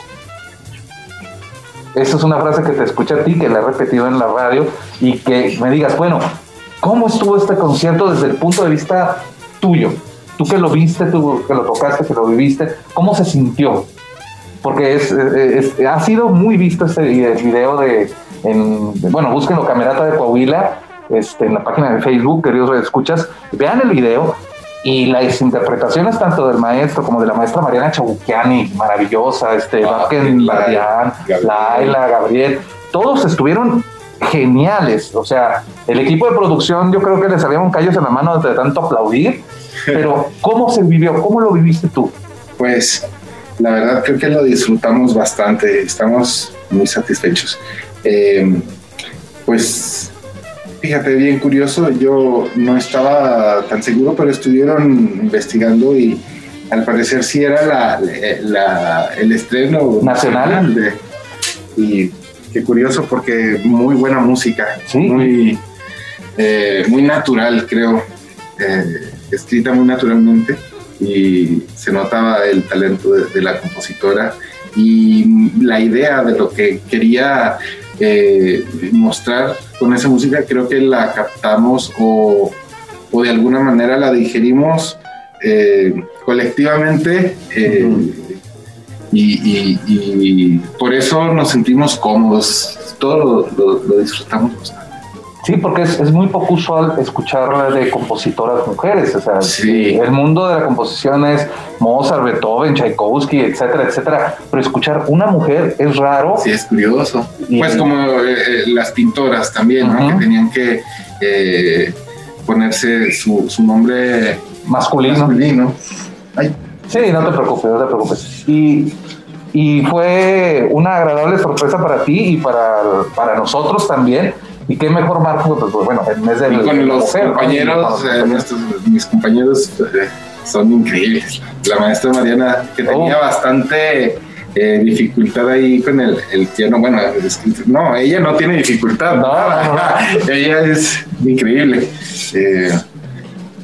Esa es una frase que te escucha a ti, que la he repetido en la radio, y que me digas, bueno, ¿cómo estuvo este concierto desde el punto de vista tuyo? Tú que lo viste, tú que lo tocaste, que lo viviste, ¿cómo se sintió? Porque es, es- ha sido muy visto este video de- bueno, búsquenlo, Camerata de Coahuila, este, en la página de Facebook, queridos escuchas, vean el video y las interpretaciones tanto del maestro como de la maestra Mariana Chabuquiani, maravillosa, este, Ah, Vázquez Laila, Gabriel. Todos estuvieron geniales. O sea, el equipo de producción yo creo que le salieron callos en la mano de tanto aplaudir, <laughs> pero ¿cómo se vivió? ¿Cómo lo viviste tú? Pues la verdad creo que lo disfrutamos bastante, estamos muy satisfechos. Eh, pues fíjate, bien curioso, yo no estaba tan seguro, pero estuvieron investigando y al parecer sí era la, la- el estreno Nacional. de- y qué curioso porque muy buena música, Sí. muy, eh, muy natural creo, eh, escrita muy naturalmente y se notaba el talento de, de la compositora y la idea de lo que quería eh, mostrar con esa música creo que la captamos o, o de alguna manera la digerimos eh, colectivamente eh, y, y- y por eso nos sentimos cómodos, todo lo, lo- lo disfrutamos bastante. Sí, porque es, es muy poco usual escuchar de compositoras mujeres. O sea, Sí. el mundo de la composición es Mozart, Beethoven, Tchaikovsky, etcétera, etcétera. Pero escuchar una mujer es raro. Sí, es curioso. Y- Pues como eh, eh, las pintoras también, ¿no? Que tenían que eh, ponerse su, su nombre Masculino. masculino. Ay, Sí, no te preocupes, no te preocupes. Y, y fue una agradable sorpresa para ti y para, para nosotros también. Y qué mejor marco, pues, bueno, el mes y con de la los con compañeros, eh, nuestros- mis compañeros eh, son increíbles. La maestra Mariana, que tenía Oh. bastante eh, dificultad ahí con el, el piano, bueno, es no, ella no tiene dificultad, No, no, <laughs> ella es increíble.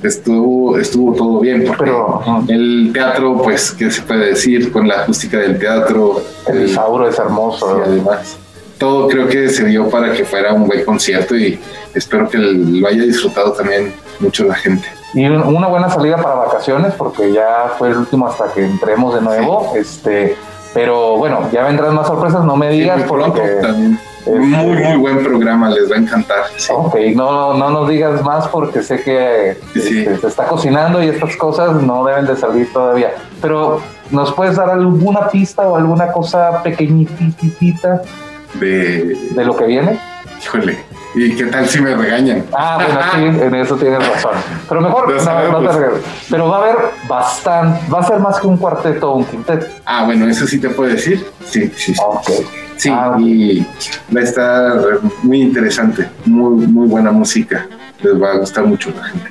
Estuvo, estuvo todo bien, porque Pero el teatro, pues, ¿qué se puede decir? Con la acústica del teatro, el el- es hermoso. y además todo creo que se dio para que fuera un buen concierto y espero que lo haya disfrutado también mucho la gente. Y un- una buena salida para vacaciones, porque ya fue el último hasta que entremos de nuevo. Este, pero bueno, ya vendrán más sorpresas, no me digas, Sí, también. este, Muy, muy buen programa, les va a encantar. sí. Ok, no, no nos digas más porque sé que Sí. este, se está cocinando y estas cosas no deben de salir todavía. Pero, ¿nos puedes dar alguna pista o alguna cosa pequeñitita De, de lo que viene? híjole, ¿y qué tal si me regañan? Ah, bueno, <laughs> sí, en eso tienes razón. Pero mejor, no, no te. Pero va a haber bastante, va a ser más que un cuarteto o un quinteto. Ah, bueno, eso sí te puedo decir. Sí, sí, sí. Ok. Sí, Ah, y va a estar muy interesante, muy, muy buena música. Les va a gustar mucho a la gente.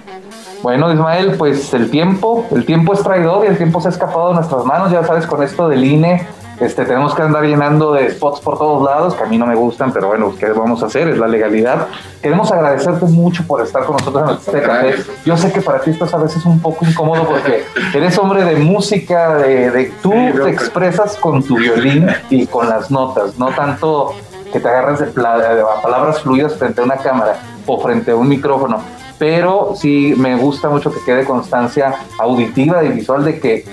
Bueno, Ismael, pues el tiempo, el tiempo es traidor y el tiempo se ha escapado de nuestras manos, ya sabes, con esto del INE, este, tenemos que andar llenando de spots por todos lados, que a mí no me gustan, pero bueno, ¿qué vamos a hacer? Es la legalidad. Queremos agradecerte mucho por estar con nosotros en el Café. Yo sé que para ti esto es a veces un poco incómodo porque eres hombre de música, de, de- tú Sí, te expresas con tu violín y con las notas, no tanto que te agarras de palabras fluidas frente a una cámara o frente a un micrófono. Pero sí me gusta mucho que quede constancia auditiva y visual de que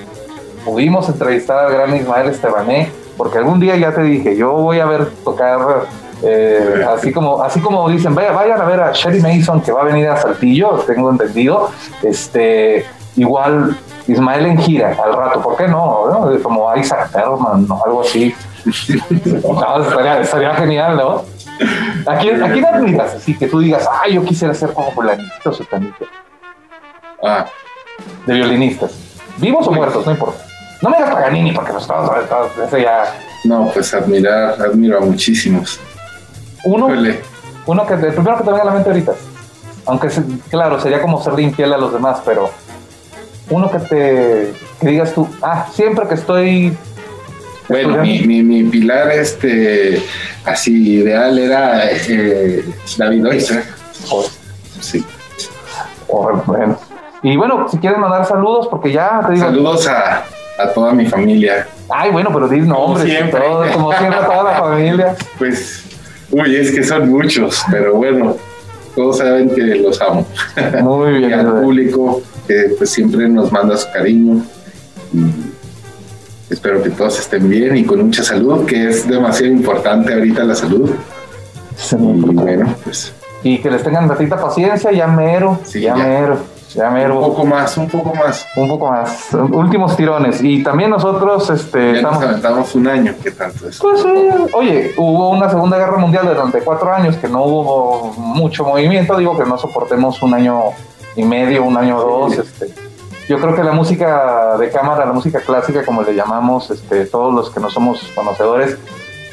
pudimos entrevistar al gran Ismael Estebané, porque algún día ya te dije, yo voy a ver tocar, eh, así como así como dicen, vaya, vayan a ver a Sherry Mason que va a venir a Saltillo, tengo entendido, este, igual Ismael en gira al rato, ¿por qué no? no? Como Isaac Perlman o algo así. <laughs> No, estaría, estaría genial, ¿no? ¿A quién, ¿A quién admiras? Así que tú digas, ah, yo quisiera ser como fulanito o Ah, de violinistas. ¿Vivos o muertos? No importa. No me digas Paganini porque nos estamos ese ya. no, pues admirar, admiro a muchísimos. Uno, uno que el primero que te venga a la mente ahorita. Aunque claro, sería como serle infiel a los demás, pero uno que te que digas tú, ah, siempre que estoy Bueno, mi, mi, mi pilar este, así ideal era eh, David Oiza. Sí. bueno. Y bueno, si quieres mandar saludos, porque ya te digo. Saludos a, a toda mi familia. Ay, bueno, pero di nombres y siempre. todo, como siempre, toda la familia. <laughs> Pues, uy, es que son muchos, pero bueno, todos saben que los amo. Muy <laughs> Y bien. al Ismael. público que pues siempre nos manda su cariño. Y espero que todos estén bien y con mucha salud, que es demasiado importante ahorita la salud. Sí, Y bueno, pues Y que les tengan ratita paciencia, ya mero, Sí, ya, ya. mero. Ya Un poco más, un poco más. Un poco más. Últimos tirones. Y también nosotros este, Ya nos estamos. aventamos un año, ¿qué tanto es? Pues sí, oye, hubo una Segunda Guerra Mundial durante cuatro años que no hubo mucho movimiento. Digo que no soportemos un año y medio, un año o Sí. dos. Este. Yo creo que la música de cámara, la música clásica, como le llamamos, este, todos los que no somos conocedores,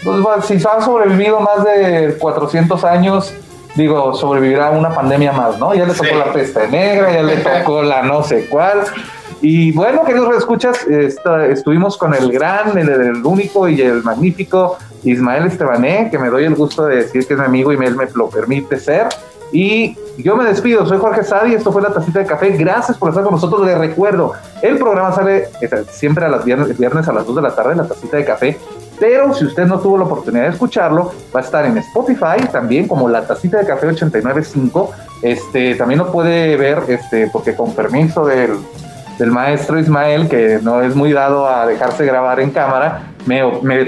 pues si ha sobrevivido más de 400 años, digo, sobrevivirá una pandemia más, ¿no? Ya le tocó Sí. la peste negra, ya le <laughs> tocó la no sé cuál. Y bueno, queridos escuchas, estuvimos con el gran, el, el único y el magnífico Ismael Estebané, que me doy el gusto de decir que es mi amigo y él me lo permite ser. Y yo me despido, soy Jorge Sadi, esto fue La Tacita de Café, gracias por estar con nosotros, les recuerdo, el programa sale eh, siempre a las viernes, viernes a las 2 de la tarde, La Tacita de Café, pero si usted no tuvo la oportunidad de escucharlo, va a estar en Spotify también como La Tacita de Café 895, este, también lo puede ver, este, porque con permiso del, del maestro Ismael, que no es muy dado a dejarse grabar en cámara, me,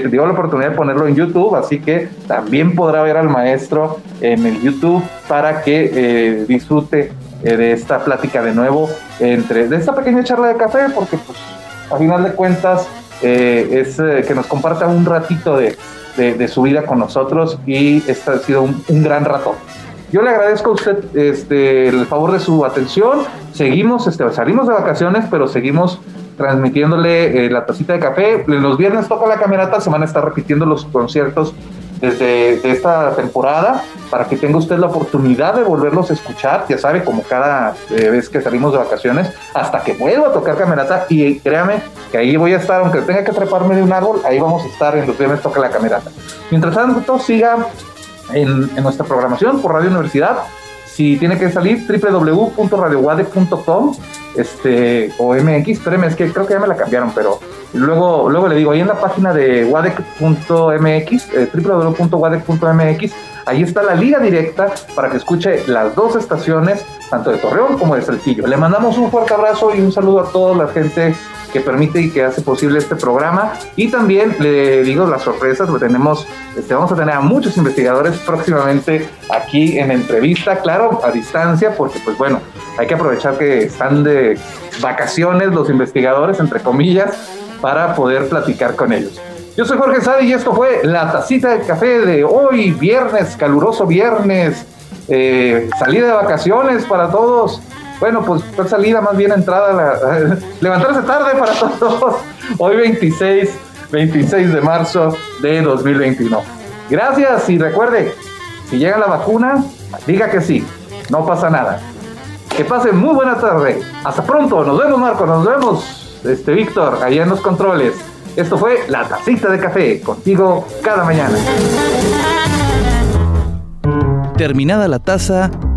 dio la oportunidad de ponerlo en YouTube, así que también podrá ver al maestro en el YouTube para que eh, disfrute eh, de esta plática de nuevo, entre, de esta pequeña charla de café, porque pues a final de cuentas eh, es eh, que nos comparta un ratito de, de, su vida con nosotros y este ha sido un, un gran rato. Yo le agradezco a usted este, el favor de su atención. Seguimos, este, salimos de vacaciones, pero seguimos transmitiéndole eh, la tacita de café. Los viernes toca la camerata, se van a estar repitiendo los conciertos desde de esta temporada para que tenga usted la oportunidad de volverlos a escuchar, ya sabe, como cada eh, vez que salimos de vacaciones, hasta que vuelva a tocar camerata y créame que ahí voy a estar, aunque tenga que treparme de un árbol, ahí vamos a estar en los viernes toca la camerata. Mientras tanto, siga en nuestra programación por Radio Universidad. Si tiene que salir, www.radiowade.com este, o MX, espéreme, es que creo que ya me la cambiaron, pero luego, luego le digo, ahí en la página de wadec.mx, eh, www.wadec.mx, ahí está la liga directa para que escuche las dos estaciones, tanto de Torreón como de Saltillo. Le mandamos un fuerte abrazo y un saludo a toda la gente que permite y que hace posible este programa. Y también le digo las sorpresas, lo tenemos, este, vamos a tener a muchos investigadores próximamente aquí en entrevista, claro, a distancia, porque pues bueno, hay que aprovechar que están de vacaciones los investigadores, entre comillas, para poder platicar con ellos. Yo soy Jorge Sadi y esto fue la tacita de café de hoy, viernes, caluroso viernes, eh, salida de vacaciones para todos. Bueno, pues fue salida más bien entrada, <laughs> levantarse tarde para todos. <laughs> Hoy 26, 26 de marzo de 2021. Gracias y recuerde, si llega la vacuna, diga que sí, no pasa nada. Que pasen muy buena tarde. Hasta pronto, nos vemos Marco, nos vemos este Víctor, allá en los controles. Esto fue La Tacita de Café, contigo cada mañana. Terminada la taza,